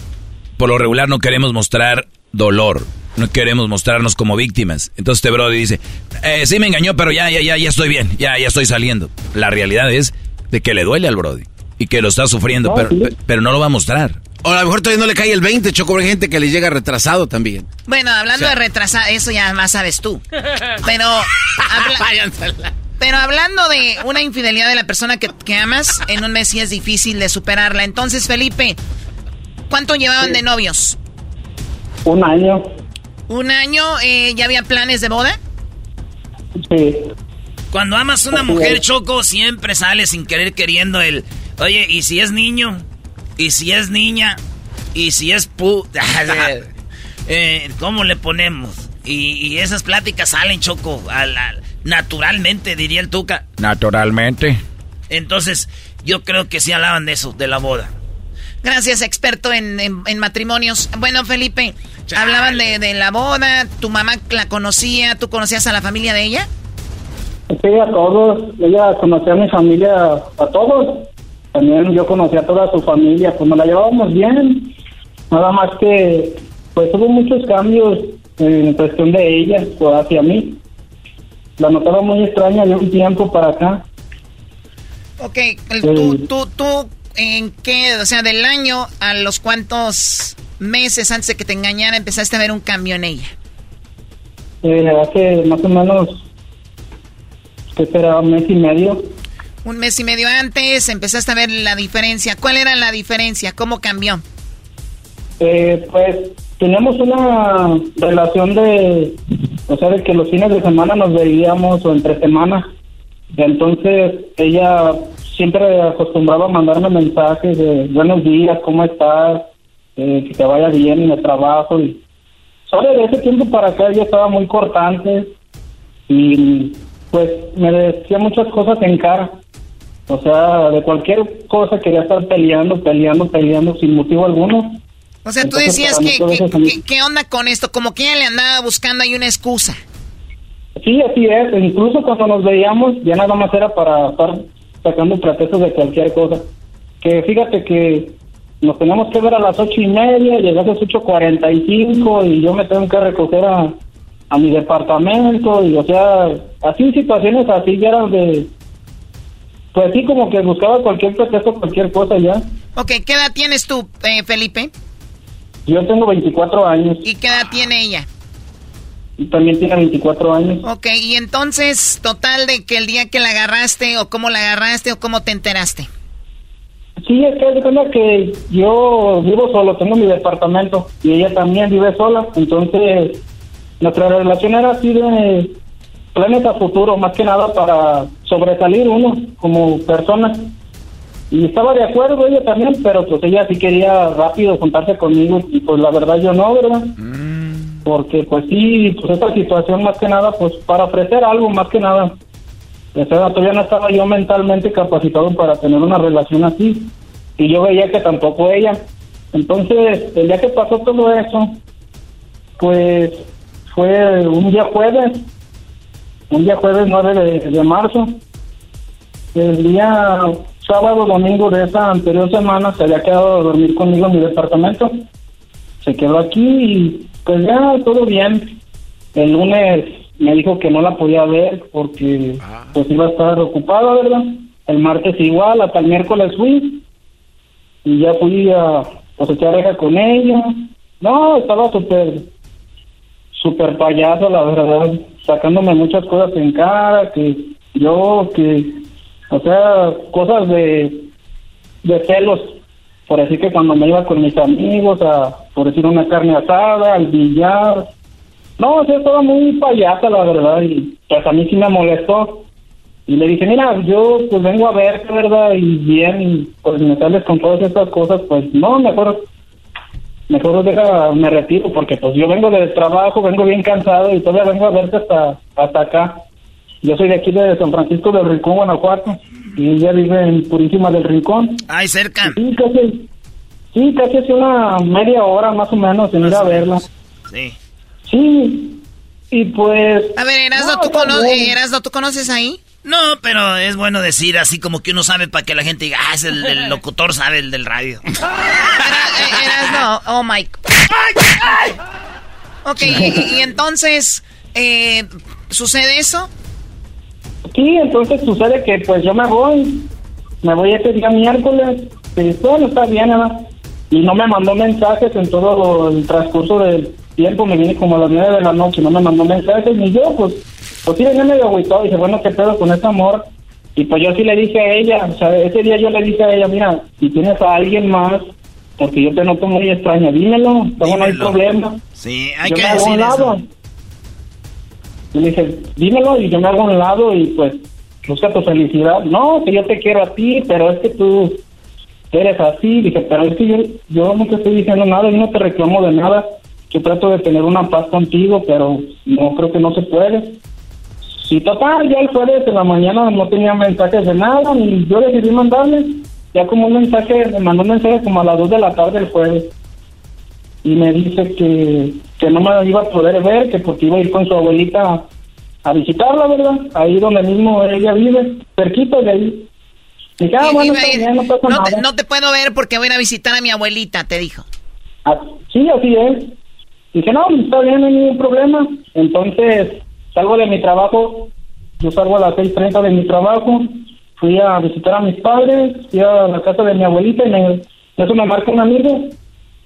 por lo regular, no queremos mostrar dolor. No queremos mostrarnos como víctimas. Entonces este brody dice, eh, sí me engañó, pero ya, ya, ya, ya estoy bien, ya, ya estoy saliendo. La realidad es de que le duele al brody y que lo está sufriendo, No, pero, sí. pero no lo va a mostrar. O a lo mejor todavía no le cae el 20, Choco, hay gente que le llega retrasado también. Bueno, hablando O sea- de retrasar, eso ya más sabes tú. Pero, habla- pero hablando de una infidelidad de la persona que, que amas, en un mes sí es difícil de superarla. Entonces, Felipe, ¿cuánto llevaban de novios? Un año. ¿Un año? eh, ¿Ya había planes de boda? Sí. Cuando amas a una mujer. Choco, siempre sale sin querer queriendo el... Oye, ¿y si es niño? ¿Y si es niña? ¿Y si es pu... Eh, ¿Cómo le ponemos? Y, y esas pláticas salen, Choco, a la- naturalmente, diría el Tuca. Naturalmente. Entonces, yo creo que sí hablaban de eso, de la boda. Gracias, experto en, en- en matrimonios. Bueno, Felipe, hablaban de, de la boda, tu mamá la conocía, tú conocías a la familia de ella. Sí, a todos. Ella conocía a mi familia, a todos. También yo conocía a toda su familia, pues nos la llevábamos bien. Nada más que, pues hubo muchos cambios en cuestión de ella, pues hacia mí. La notaba muy extraña de un tiempo para acá. Ok, el- tú, tú, tú, ¿en qué? O sea, del año a los cuantos meses antes de que te engañara empezaste a ver un cambio en ella. Eh, hace más o menos, que será un mes y medio. Un mes y medio antes empezaste a ver la diferencia. ¿Cuál era la diferencia? ¿Cómo cambió? Eh, pues teníamos una relación de, o sea, de que los fines de semana nos veíamos o entre semana. Entonces ella siempre acostumbraba a mandarme mensajes de buenos días, ¿cómo estás? Eh, que te vaya bien en el trabajo. Y sobre de ese tiempo para acá ella estaba muy cortante y pues me decía muchas cosas en cara. O sea, de cualquier cosa quería estar peleando, peleando, peleando sin motivo alguno. O sea, tú Entonces, decías para que, que- que- ¿qué onda con esto? Como que ella le andaba buscando ahí una excusa. Sí, así es. Incluso cuando nos veíamos, ya nada más era para estar sacando pretextos de cualquier cosa. Que fíjate que nos tenemos que ver a las ocho y media, llegué a las ocho cuarenta y cinco y yo me tengo que recoger a, a mi departamento y o sea, así situaciones así ya eran de, pues así como que buscaba cualquier pretexto, cualquier cosa ya. Ok, ¿qué edad tienes tú, eh, Felipe? Yo tengo 24 años. ¿Y qué edad tiene ella? Y también tiene 24 años. Ok, y entonces, total de que el día que la agarraste, o cómo la agarraste, o cómo te enteraste. Sí, es que es que yo vivo solo, tengo mi departamento, y ella también vive sola, entonces nuestra relación era así de planes a futuro, más que nada para sobresalir uno como persona. Y estaba de acuerdo ella también, pero pues ella sí quería rápido juntarse conmigo y pues la verdad yo no, ¿verdad? Porque pues sí, pues esta situación más que nada, pues para ofrecer algo más que nada. O sea, todavía no estaba yo mentalmente capacitado para tener una relación así. Y yo veía que tampoco ella. Entonces, el día que pasó todo eso, pues fue un día jueves, un día jueves 9 de, de marzo. El día sábado, domingo de esa anterior semana se había quedado a dormir conmigo en mi departamento. Se quedó aquí y pues ya todo bien. El lunes me dijo que no la podía ver porque pues iba a estar ocupada, ¿verdad? El martes igual, hasta el miércoles fui y ya fui a pues echar con ella. No, estaba súper, súper payaso, la verdad, sacándome muchas cosas en cara, que yo, que o sea, cosas de, de celos. Por decir que cuando me iba con mis amigos a, por decir, una carne asada, al billar. No, o sea, estaba muy payasa, la verdad, y pues a mí sí me molestó. Y le dije, mira, yo pues vengo a verte, ¿verdad? Y bien, pues me sales con todas estas cosas, pues no, mejor, mejor deja, me retiro, porque pues yo vengo del trabajo, vengo bien cansado y todavía vengo a verte hasta, hasta acá. Yo soy de aquí de San Francisco del Rincón, Guanajuato, y ella vive en Purísima del Rincón. Ay, cerca. Sí, casi, sí, casi hace una media hora más o menos en ir a verla. Sí. Sí, y pues... A ver, Erasno, No, ¿tú, cono- ¿tú conoces ahí? No, pero es bueno decir así como que uno sabe para que la gente diga, ah, es el, el locutor, sabe el del radio. Eh, Erasno, oh my... Ok, y, y entonces, eh, ¿sucede eso? Sí, entonces sucede que pues yo me voy, me voy ese día miércoles, y todo está bien, ¿verdad? Y no me mandó mensajes en todo el transcurso del tiempo, me vine como a las nueve de la noche, no me mandó mensajes, ni yo, pues, pues sí venía medio agüitado, dije, bueno, ¿qué pedo con ese amor? Y pues yo sí le dije a ella, o sea, ese día yo le dije a ella, mira, si tienes a alguien más, porque yo te noto muy extraña, dímelo, no, no hay problema. Sí, hay yo que me hago un decir lado. eso. Y le dije, dímelo y yo me hago a un lado y pues busca tu felicidad. No, que yo te quiero a ti, pero es que tú eres así. Dije, pero es que yo, yo no te estoy diciendo nada, yo no te reclamo de nada. Yo trato de tener una paz contigo, pero no creo que no se puede. Y total, ya el jueves de la mañana no tenía mensajes de nada, y yo decidí mandarle. Ya como un mensaje, me mandó un mensaje como a las 2 de la tarde el jueves y me dice que, que no me iba a poder ver, que porque iba a ir con su abuelita a visitarla, ¿verdad? Ahí donde mismo ella vive, cerquita de ahí. Dije, ah, bueno, no pasa no, te, no te puedo ver porque voy a ir a visitar a mi abuelita, te dijo. Ah, sí, así es. Dije, no, está bien, no hay ningún problema. Entonces, salgo de mi trabajo, yo salgo a las 6.30 de mi trabajo, fui a visitar a mis padres, fui a la casa de mi abuelita y me, eso me marca un amigo.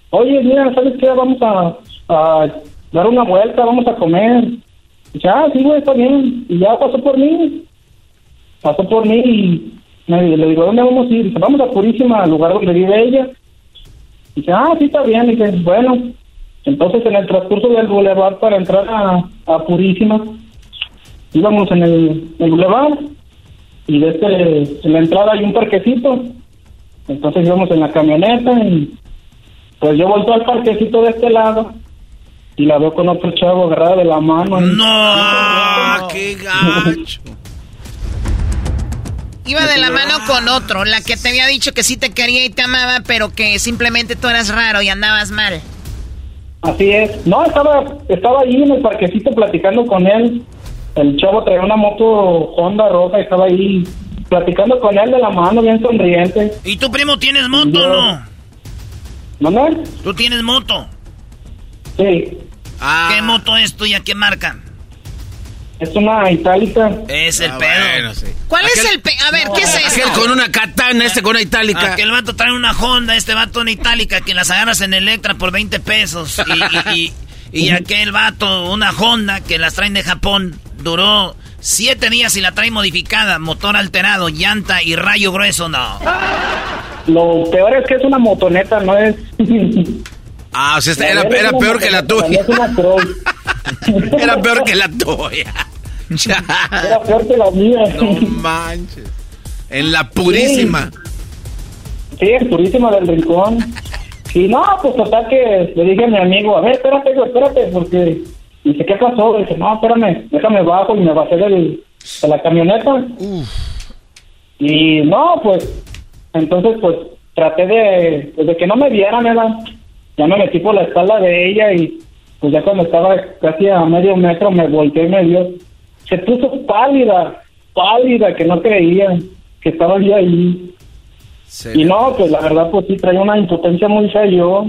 Oye, mira, ¿sabes qué? Vamos a, dar una vuelta, vamos a comer. Y ya, sí, güey, está bien. Y ya pasó por mí. Pasó por mí y me, le digo, ¿dónde vamos a ir? Vamos a Purísima, al lugar donde vive ella. Dice, ah, sí, está bien. Dice, bueno. Entonces, en el transcurso del bulevar para entrar a, a Purísima, íbamos en el, el bulevar y desde en la entrada hay un parquecito. Entonces íbamos en la camioneta y pues yo volto al parquecito de este lado y la veo con otro chavo agarrada de la mano. No, qué gacho. Iba de la mano con otro, la que te había dicho que sí te quería y te amaba, pero que simplemente tú eras raro y andabas mal. Así es. No, estaba, estaba ahí en el parquecito platicando con él. El chavo traía una moto Honda roja y estaba ahí platicando con él de la mano, bien sonriente. ¿Y tu primo tienes moto o no? ¿Mamá? ¿Tú tienes moto? Sí. Ah. ¿Qué moto es tuya? ¿Qué marca? Es una itálica. Es el Ah, pedo. bueno, sí. ¿Cuál es el pe A ver, ¿qué es Aquel esto? con una katana, este con una itálica. Aquel vato trae una Honda, este vato una itálica que las agarras en Electra por 20 pesos. Y, y, y, y aquel vato, una Honda que las traen de Japón, duró 7 días y la trae modificada, motor alterado, llanta y rayo grueso, no. Lo peor es que es una motoneta, no es... Ah, o sea, era, era peor que la tuya. Es una cross. Era peor que la tuya. Era que la mía. No manches. En la purísima. Sí, es purísima del rincón. Y no, pues total que le dije a mi amigo, a ver, espérate, güey, espérate, porque... Dice, ¿qué pasó? Dice, no, espérame, déjame bajo y me bajé del, de la camioneta. Y no, pues, entonces, pues, traté de, pues, de que no me vieran, ¿verdad? Ya me metí por la espalda de ella y, pues, ya cuando estaba casi a medio metro me volteé y me vio. Se puso pálida, pálida, que no creía que estaba yo ahí. Y no, pues, la verdad, pues, sí, traía una impotencia muy fea yo.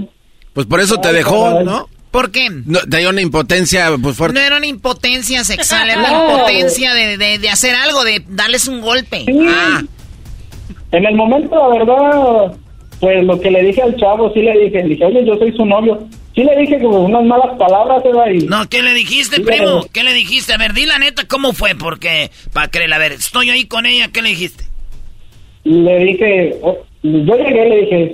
Pues por eso te dejó. ¿no? ¿Por qué? No, dio una impotencia pues No fuerte. era una impotencia sexual, era una No. impotencia de, de, de hacer algo, de darles un golpe. Sí. Ah. En el momento, la verdad, pues lo que le dije al chavo, sí le dije, le dije, oye, yo soy su novio. Sí le dije como unas malas palabras, ¿verdad? Y, No, ¿qué le dijiste, Sí, primo? pero- ¿Qué le dijiste? A ver, di la neta, ¿cómo fue? Porque, para creer, a ver, estoy ahí con ella, ¿qué le dijiste? le dije, oh, yo llegué y le dije,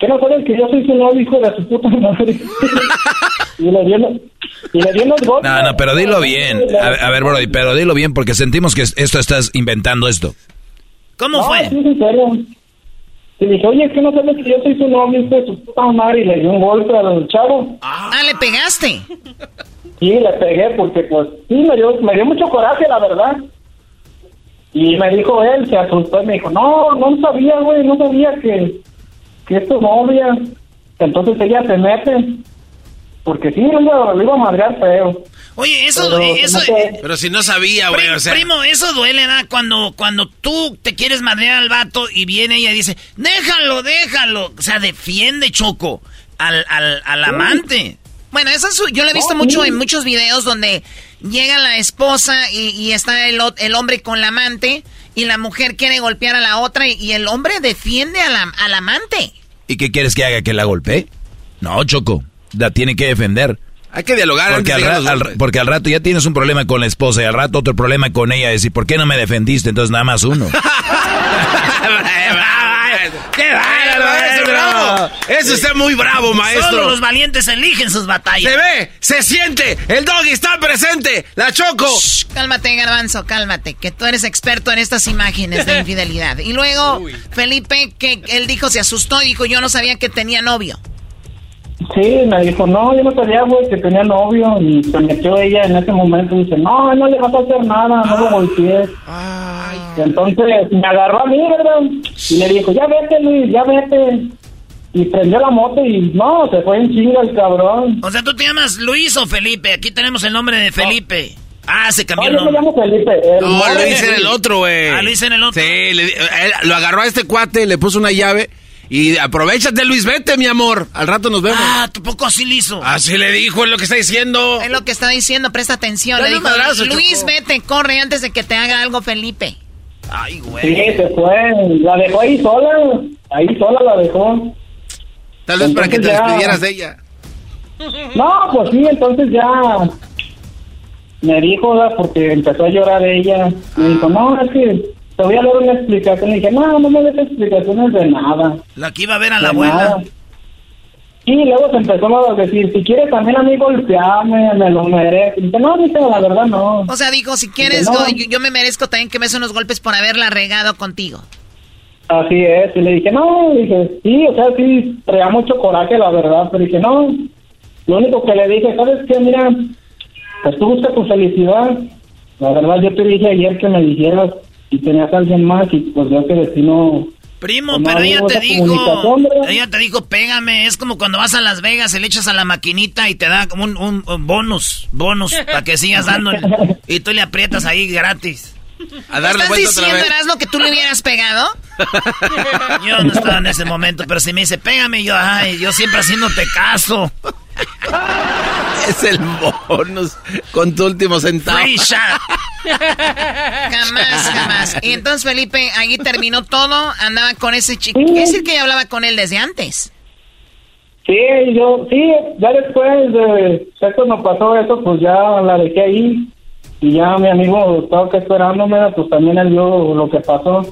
¿qué no sabes que yo soy su novio, hijo de su puta madre? y le dio, los- y le dio los golpes. No, no, pero dilo bien. A, a ver, Brody, pero dilo bien porque sentimos que esto estás inventando esto. ¿Cómo No, fue? sí. Y le dije, oye, ¿qué no sabes que yo soy su novio, hijo de su puta madre? Y le dio un golpe al chavo. Ah, le pegaste. Sí, le pegué porque, pues, sí, me dio, me dio mucho coraje, la verdad. Y me dijo él, se asustó y me dijo, no, no sabía, güey, no sabía que, que es tu novia. Entonces ella se mete. Porque sí, lo iba, lo iba a madrear feo. Oye, eso, Pero, eso, no sé. Pero si no sabía, güey, Primo, o sea. primo, eso duele, ¿da? Cuando, cuando tú te quieres madrear al vato y viene ella y dice, déjalo, déjalo. O sea, defiende, Choco, al, al, al amante. Bueno, eso es, yo lo he visto No, mucho sí. en muchos videos donde llega la esposa y, y está el, o- el hombre con la amante y la mujer quiere golpear a la otra y, y el hombre defiende a la- al amante. ¿Y qué quieres que haga? ¿Que la golpee? No, Choco, la tiene que defender. Hay que dialogar Porque al, ra- porque rato ya tienes un problema con la esposa y al rato otro problema con ella. Decir, ¿por qué no me defendiste? Entonces nada más uno. ¡Qué bárbaro, maestro, bravo! Eso está muy bravo, Solo maestro. los valientes eligen sus batallas. Se ve, se siente, el doggy está presente, la choco. Shh, cálmate, garbanzo, cálmate, que tú eres experto en estas imágenes de infidelidad. Y luego, Felipe, que él dijo, se asustó y dijo, yo no sabía que tenía novio. Sí, me dijo, no, yo no sabía, güey, que tenía novio. Y se metió ella en ese momento y dice, no, no le vas a hacer nada, no lo golpees. Y entonces me agarró a mí, ¿verdad? Y le dijo, ya vete, Luis, ya vete. Y prendió la moto y no, se fue en chinga el cabrón. O sea, tú te llamas Luis o Felipe. Aquí tenemos el nombre de Felipe. Ah, se No, cambió el yo me nombre. llamo Felipe. el No, nombre Luis era el otro, güey. Ah, Luis era el otro. Sí, le él lo agarró a este cuate, le puso una llave y aprovechate, Luis, vete, mi amor. Al rato nos vemos. Ah, ¿tu poco así le hizo? Así le dijo, es lo que está diciendo. Es lo que está diciendo, presta atención. Dale Le un dijo, madrazo, Luis, vete, corre antes de que te haga algo Felipe. Ay, güey. Sí, se fue. La dejó ahí sola. Ahí sola la dejó. Tal vez para que te ya- despidieras de ella. No, pues sí, entonces ya me dijo, ¿verdad? porque empezó a llorar ella. Me dijo, no, es que te voy a dar una explicación. Y dije, no, no me des explicaciones de nada. La que iba a ver a la abuela. nada. Y luego se empezó a decir, si quieres también a mí golpearme, me lo merezco. Y dije, no, dice, la verdad no. O sea, dijo, si quieres, No. yo, yo me merezco también que me des unos golpes por haberla regado contigo. Así es. Y le dije, no, dije, sí, o sea, sí, traía mucho coraje, la verdad. Pero dije, no, lo único que le dije, ¿sabes qué? Mira, pues tú busca tu felicidad. La verdad, yo te dije ayer que me dijeras si tenías a alguien más y pues veo que de ti no... Primo, pero ella te dijo, ella te dijo, pégame. Es como cuando vas a Las Vegas, y le echas a la maquinita y te da como un, un- un bonus, bonus, para que sigas dando. y tú le aprietas ahí gratis. A darle ¿Estás diciendo. Erasmo, que tú le hubieras pegado? Yo no estaba en ese momento, pero si me dice, pégame, yo, ay, yo siempre haciéndote caso. Es el bonus con tu último centavo. Free shot. Jamás, jamás. Y entonces, Felipe, ahí terminó todo. Andaba con ese chico. ¿Quiere decir que ya hablaba con él desde antes? Sí, yo, sí, ya después de ya cuando pasó eso, pues ya la dejé ahí. Y ya mi amigo estaba que esperándome, pues también él vio lo que pasó.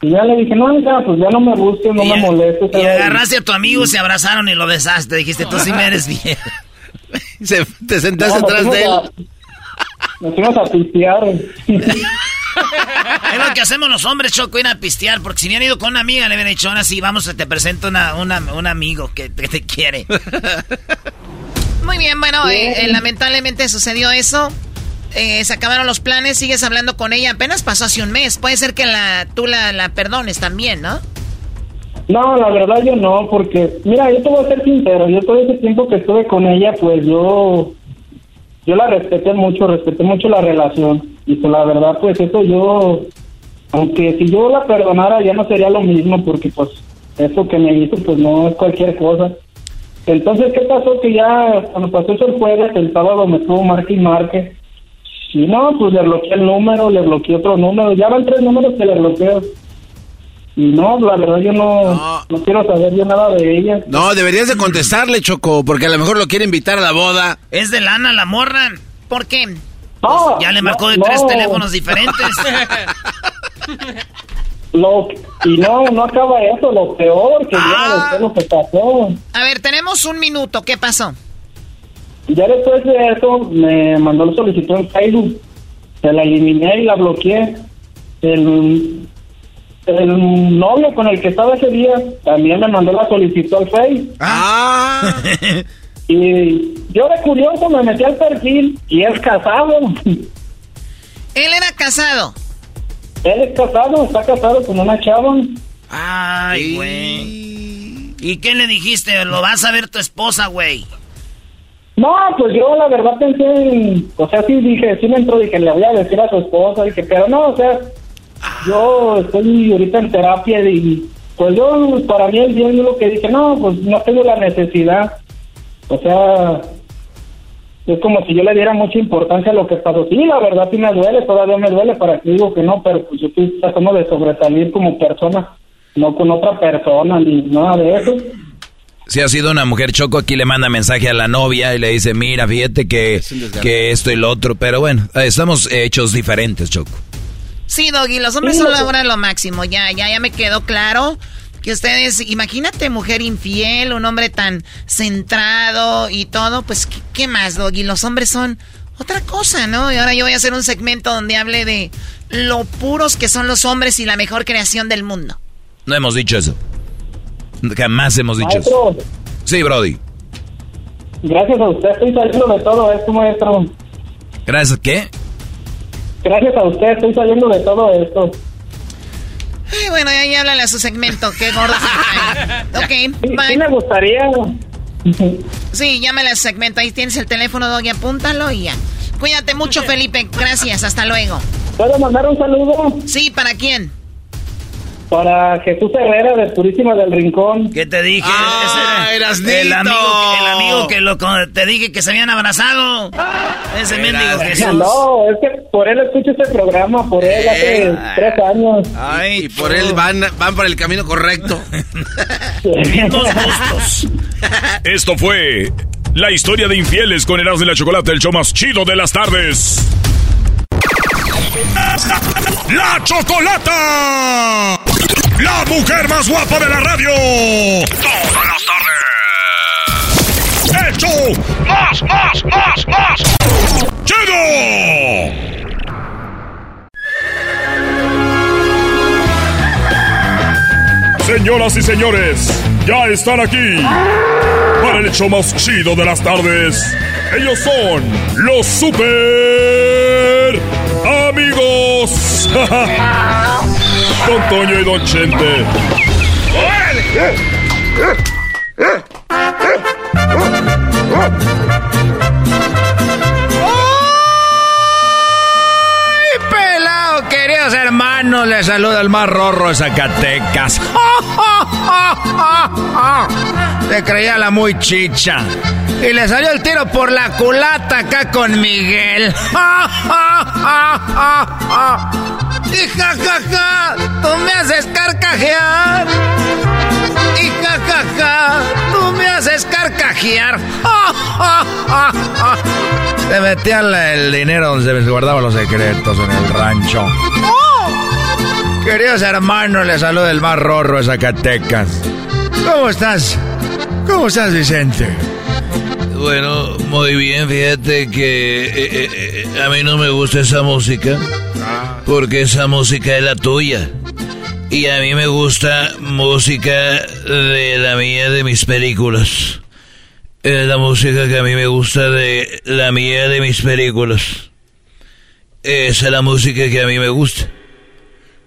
Y ya le dije, no, ya, pues ya no me busques, no me molestes. Y agarraste a tu amigo, se abrazaron y lo besaste. Dijiste, tú sí me eres bien. Se- te sentaste No, atrás de él. a- Nos fuimos a pistear. Es lo que hacemos los hombres, Choco, ir a pistear. Porque si hubieran ido con una amiga, le hubieran dicho, ahora sí, vamos, te presento una, una, un amigo que, que te quiere. Muy bien, bueno, eh, eh, lamentablemente sucedió eso. Eh, se acabaron los planes, sigues hablando con ella. Apenas pasó hace un mes. Puede ser que la, tú la, la perdones también, ¿no? No, la verdad yo no, porque, mira, yo te voy a ser sincero, yo todo ese tiempo que estuve con ella, pues yo, yo la respeté mucho, respeté mucho la relación, y pues la verdad, pues eso yo, aunque si yo la perdonara ya no sería lo mismo, porque pues eso que me hizo, pues no es cualquier cosa. Entonces, ¿qué pasó? Que ya cuando pasó eso el jueves, el sábado me estuvo marque y marque, y no, pues le bloqueé el número, le bloqueé otro número, ya van tres números que le bloqueo. Y no, la verdad yo no, no. quiero saber yo nada de ella. No, deberías de contestarle, Choco, porque a lo mejor lo quiere invitar a la boda. Es de lana la morra. ¿Por qué? No, Ya le marcó de tres no. teléfonos diferentes. Lo, y no, no acaba eso, lo peor, que Ah. viene después lo que pasó. A ver, tenemos un minuto. ¿Qué pasó? Ya después de eso me mandó la solicitud en Facebook. Se la eliminé y la bloqueé. El, el novio con el que estaba ese día también me mandó la solicitud al Facebook. Ah. y yo de curioso me metí al perfil y es casado. Él era casado. Él es casado, está casado con una chava. Ay, güey. ¿Y qué le dijiste? Lo vas a ver tu esposa, güey. No, pues yo la verdad pensé en, o sea, sí dije, sí me entró, dije, le voy a decir a su esposa, dije, pero no, o sea, yo estoy ahorita en terapia y pues yo, para mí el bien, yo lo que dije, no, pues no tengo la necesidad, o sea, es como si yo le diera mucha importancia a lo que pasó. Sí, la verdad sí me duele, todavía me duele, para que digo que no, pero pues yo estoy tratando de sobresalir como persona, no con otra persona ni nada de eso. Si ha sido una mujer choco, aquí le manda mensaje a la novia y le dice, mira, fíjate que, que esto y lo otro. Pero bueno, estamos hechos diferentes, Choco. Sí, Doggy, los hombres Sí, son lo- ahora lo máximo. Ya, ya, ya me quedó claro que ustedes, imagínate mujer infiel, un hombre tan centrado y todo, pues, ¿qué, qué más, Doggy? Los hombres son otra cosa, ¿no? Y ahora yo voy a hacer un segmento donde hable de lo puros que son los hombres y la mejor creación del mundo. No hemos dicho eso. Jamás hemos dicho eso. Sí, Brody. gracias a usted estoy saliendo de todo esto, maestro. Gracias, ¿qué? Gracias a usted estoy saliendo de todo esto. Ay, bueno, ya, ya háblale a su segmento, qué gordo se cae. Ok, Sí, bye. sí me gustaría. Sí, llámale a su segmento. Ahí tienes el teléfono, Doggy, apúntalo y ya. Cuídate mucho, Felipe. Gracias, hasta luego. ¿Puedo mandar un saludo? Sí, ¿para quién? Para Jesús Herrera de Purísima del Rincón. ¿Qué te dije? Ah, Ese era Erasnito. el amigo, el amigo que lo, con- te dije que se habían abrazado. Ese mendigo Jesús. No, es que por él escucho este programa, por él hace Eh. tres años. Ay, y por él van, van por el camino correcto. Esto fue la historia de infieles con Erasmo y la Chocolate, el show más chido de las tardes. ¡La Chocolata! ¡La mujer más guapa de la radio! ¡Todas las tardes! ¡El show más, más, más, más! ¡Chido! Señoras y señores, ya están aquí para el hecho más chido de las tardes. Ellos son los super amigos. Don Toño y Don Chente. ¡Ay, pelado, queridos hermanos! hermano, le saluda el más rorro de Zacatecas. Se creía la muy chicha. Y le salió el tiro por la culata acá con Miguel. Y jajaja, tú me haces carcajear. Y jajaja, tú me haces carcajear. Se metía el dinero donde se guardaban los secretos en el rancho. Queridos hermanos, les saluda el más rorro de Zacatecas. ¿Cómo estás? ¿Cómo estás, Vicente? Bueno, muy bien, fíjate que eh, eh, eh, a mí no me gusta esa música, porque esa música es la tuya. Y a mí me gusta música de la mía, de mis películas. Es la música que a mí me gusta de la mía, de mis películas. Esa es la música que a mí me gusta.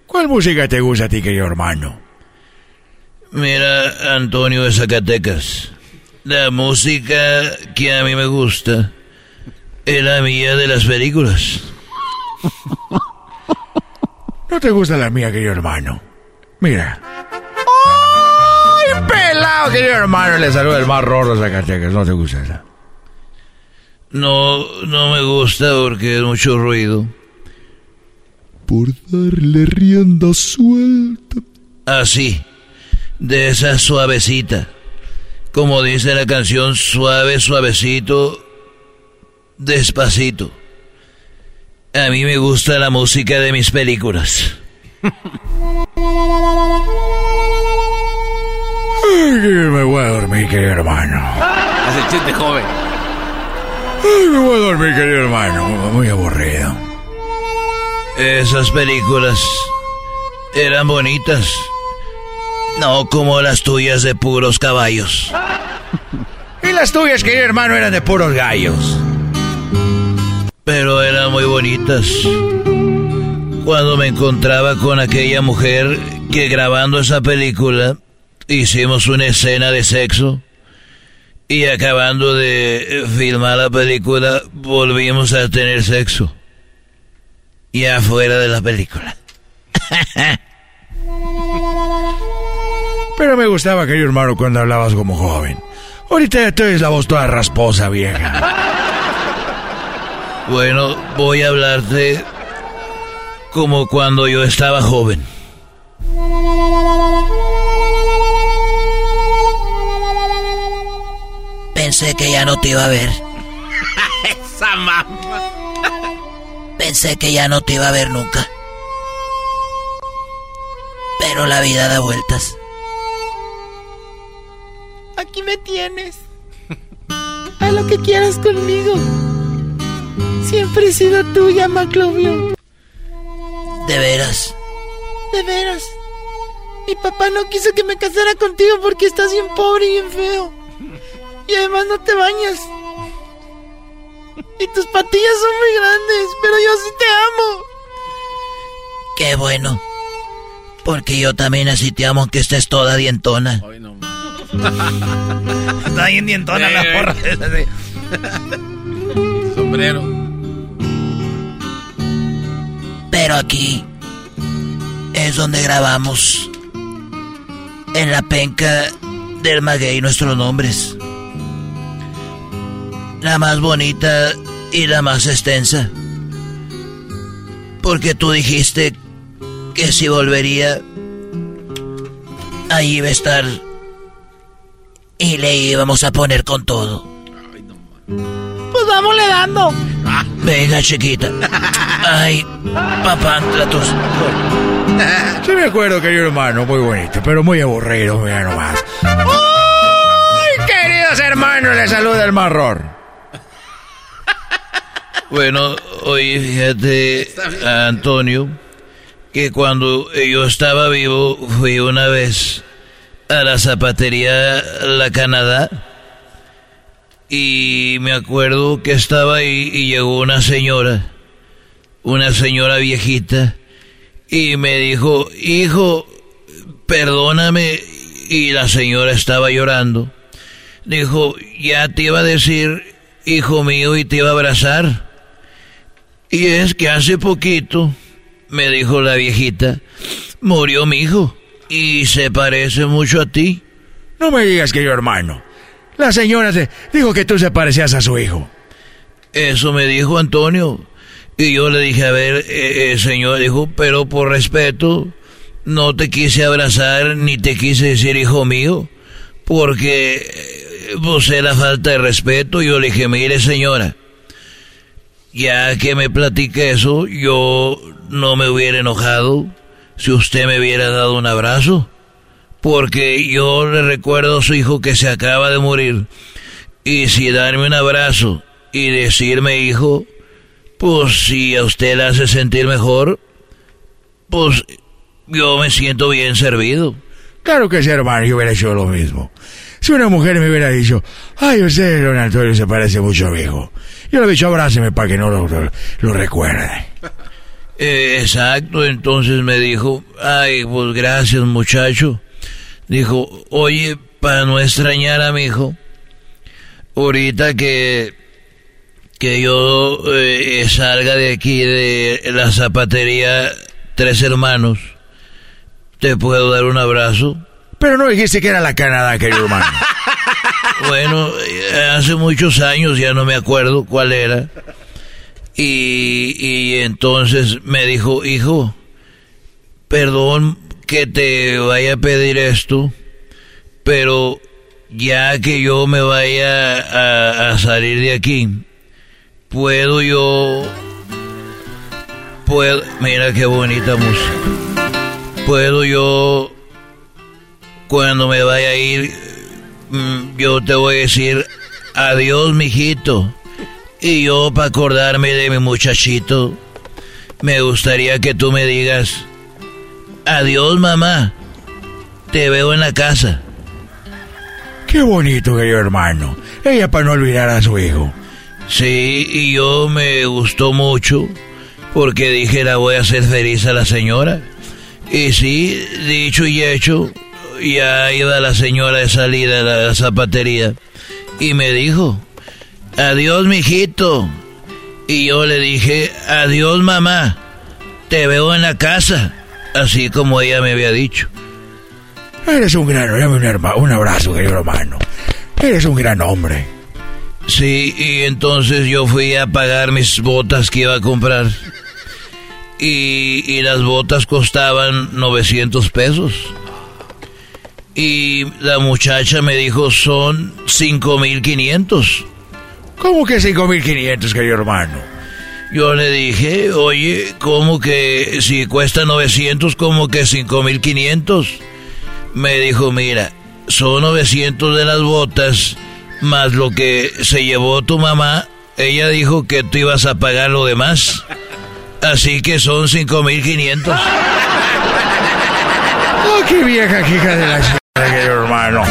¿Cuál música te gusta a ti, querido hermano? Mira, Antonio de Zacatecas. La música que a mí me gusta es la mía de las películas. ¿No te gusta la mía, querido hermano? Mira. ¡Ay, pelado, querido hermano! Le saluda el más rorro de Zacatecas. ¿No te gusta esa? No, no me gusta porque es mucho ruido. Por darle rienda suelta. Así, de esa suavecita. Como dice la canción, suave, suavecito, despacito. A mí me gusta la música de mis películas. Ay, me voy a dormir, querido hermano. Hace chiste joven. Ay, me voy a dormir, querido hermano. Muy aburrido. Esas películas eran bonitas. No como las tuyas de puros caballos. Y las tuyas, querido hermano, eran de puros gallos. Pero eran muy bonitas. Cuando me encontraba con aquella mujer que grabando esa película hicimos una escena de sexo y acabando de filmar la película volvimos a tener sexo. Y afuera de la película. Pero me gustaba, querido hermano, cuando hablabas como joven. Ahorita ya tienes la voz toda rasposa, vieja. Bueno, voy a hablarte como cuando yo estaba joven. Pensé que ya no te iba a ver. Esa mamá. Pensé que ya no te iba a ver nunca. Pero la vida da vueltas. Aquí me tienes. Haz lo que quieras conmigo. Siempre he sido tuya, Maclovio. De veras. De veras. Mi papá no quiso que me casara contigo porque estás bien pobre y bien feo. Y además no te bañas. Y tus patillas son muy grandes, pero yo sí te amo. Qué bueno. Porque yo también así te amo que estés toda dientona. Está bien dientona la Eh. porra. Sombrero. Pero aquí es donde grabamos en la penca del maguey nuestros nombres. La más bonita y la más extensa. Porque tú dijiste que si volvería, ahí iba a estar y le íbamos a poner con todo. Pues vámonos dando. Venga, chiquita. Ay, papá, tratos. Sí me acuerdo, querido hermano, muy bonito, pero muy aburrido, mira nomás. ¡Ay, queridos hermanos! Les saluda el marror. Bueno, oye, fíjate, Antonio, que cuando yo estaba vivo fui una vez a la zapatería La Canadá y me acuerdo que estaba ahí y llegó una señora, una señora viejita, y me dijo, hijo, perdóname, y la señora estaba llorando. Dijo, ya te iba a decir, hijo mío, y te iba a abrazar. Y es que hace poquito me dijo la viejita, murió mi hijo y se parece mucho a ti. No me digas, querido hermano. La señora te dijo que tú se parecías a su hijo. Eso me dijo Antonio. Y yo le dije, a ver, eh, eh, señor, dijo, pero por respeto, no te quise abrazar ni te quise decir hijo mío, porque eh, pues era falta de respeto. Yo le dije, mire señora, ya que me platique eso, yo no me hubiera enojado si usted me hubiera dado un abrazo, porque yo le recuerdo a su hijo que se acaba de morir, y si darme un abrazo y decirme hijo, pues si a usted le hace sentir mejor, pues yo me siento bien servido. Claro que sí, hermano, yo hubiera hecho lo mismo. Si una mujer me hubiera dicho, ay, usted, don Antonio, se parece mucho a mi hijo. Yo le he dicho, abráceme para que no lo, lo, recuerde. Eh, exacto, entonces me dijo, ay, pues gracias muchacho. Dijo, oye, para no extrañar a mi hijo, ahorita que que yo eh, salga de aquí de la zapatería Tres Hermanos, ¿te puedo dar un abrazo? Pero no dijiste que era la Canadá, querido hermano. bueno, hace muchos años, ya no me acuerdo cuál era. Y, entonces me dijo, hijo, perdón que te vaya a pedir esto, pero ya que yo me vaya a, a salir de aquí, puedo yo... Puedo... Mira qué bonita música. Puedo yo... Cuando me vaya a ir, mm, yo te voy a decir adiós, mijito. Y yo, para acordarme de mi muchachito, me gustaría que tú me digas, adiós, mamá. Te veo en la casa. Qué bonito, querido hermano. Ella para no olvidar a su hijo. Sí, y yo me gustó mucho porque dije la voy a hacer feliz a la señora. Y sí, dicho y hecho, ya iba la señora de salida de la zapatería y me dijo, adiós mijito. Y yo le dije, adiós mamá, te veo en la casa, así como ella me había dicho. Eres un gran, un, un abrazo, querido hermano. Eres un gran hombre. Sí, y entonces yo fui a pagar mis botas que iba a comprar. Y, las botas costaban 900 pesos. Y la muchacha me dijo, son 5500. ¿Cómo que 5500, querido hermano? Yo le dije, oye, ¿cómo que si cuesta 900, como que 5500? Me dijo, mira, son 900 de las botas más lo que se llevó tu mamá, ella dijo que tú ibas a pagar lo demás. Así que son 5500. ¡Oh, qué vieja hija de la chica, hermano!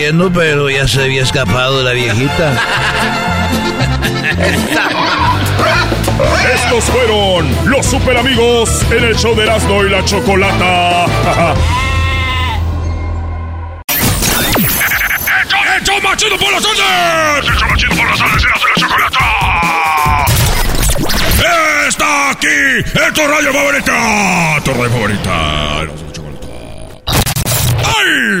Corriendo, pero ya se había escapado la viejita. Estos fueron los super amigos en el show de Erasmo y la Chocolata. ¡El show más chido por las tardes! ¡El show más chido por las tardes! ¡Erasmo y la Chocolata! ¡Está aquí! ¡Es tu radio favorita! ¡Tu radio favorita! ¡Erasmo y la Chocolata! ¡Ay!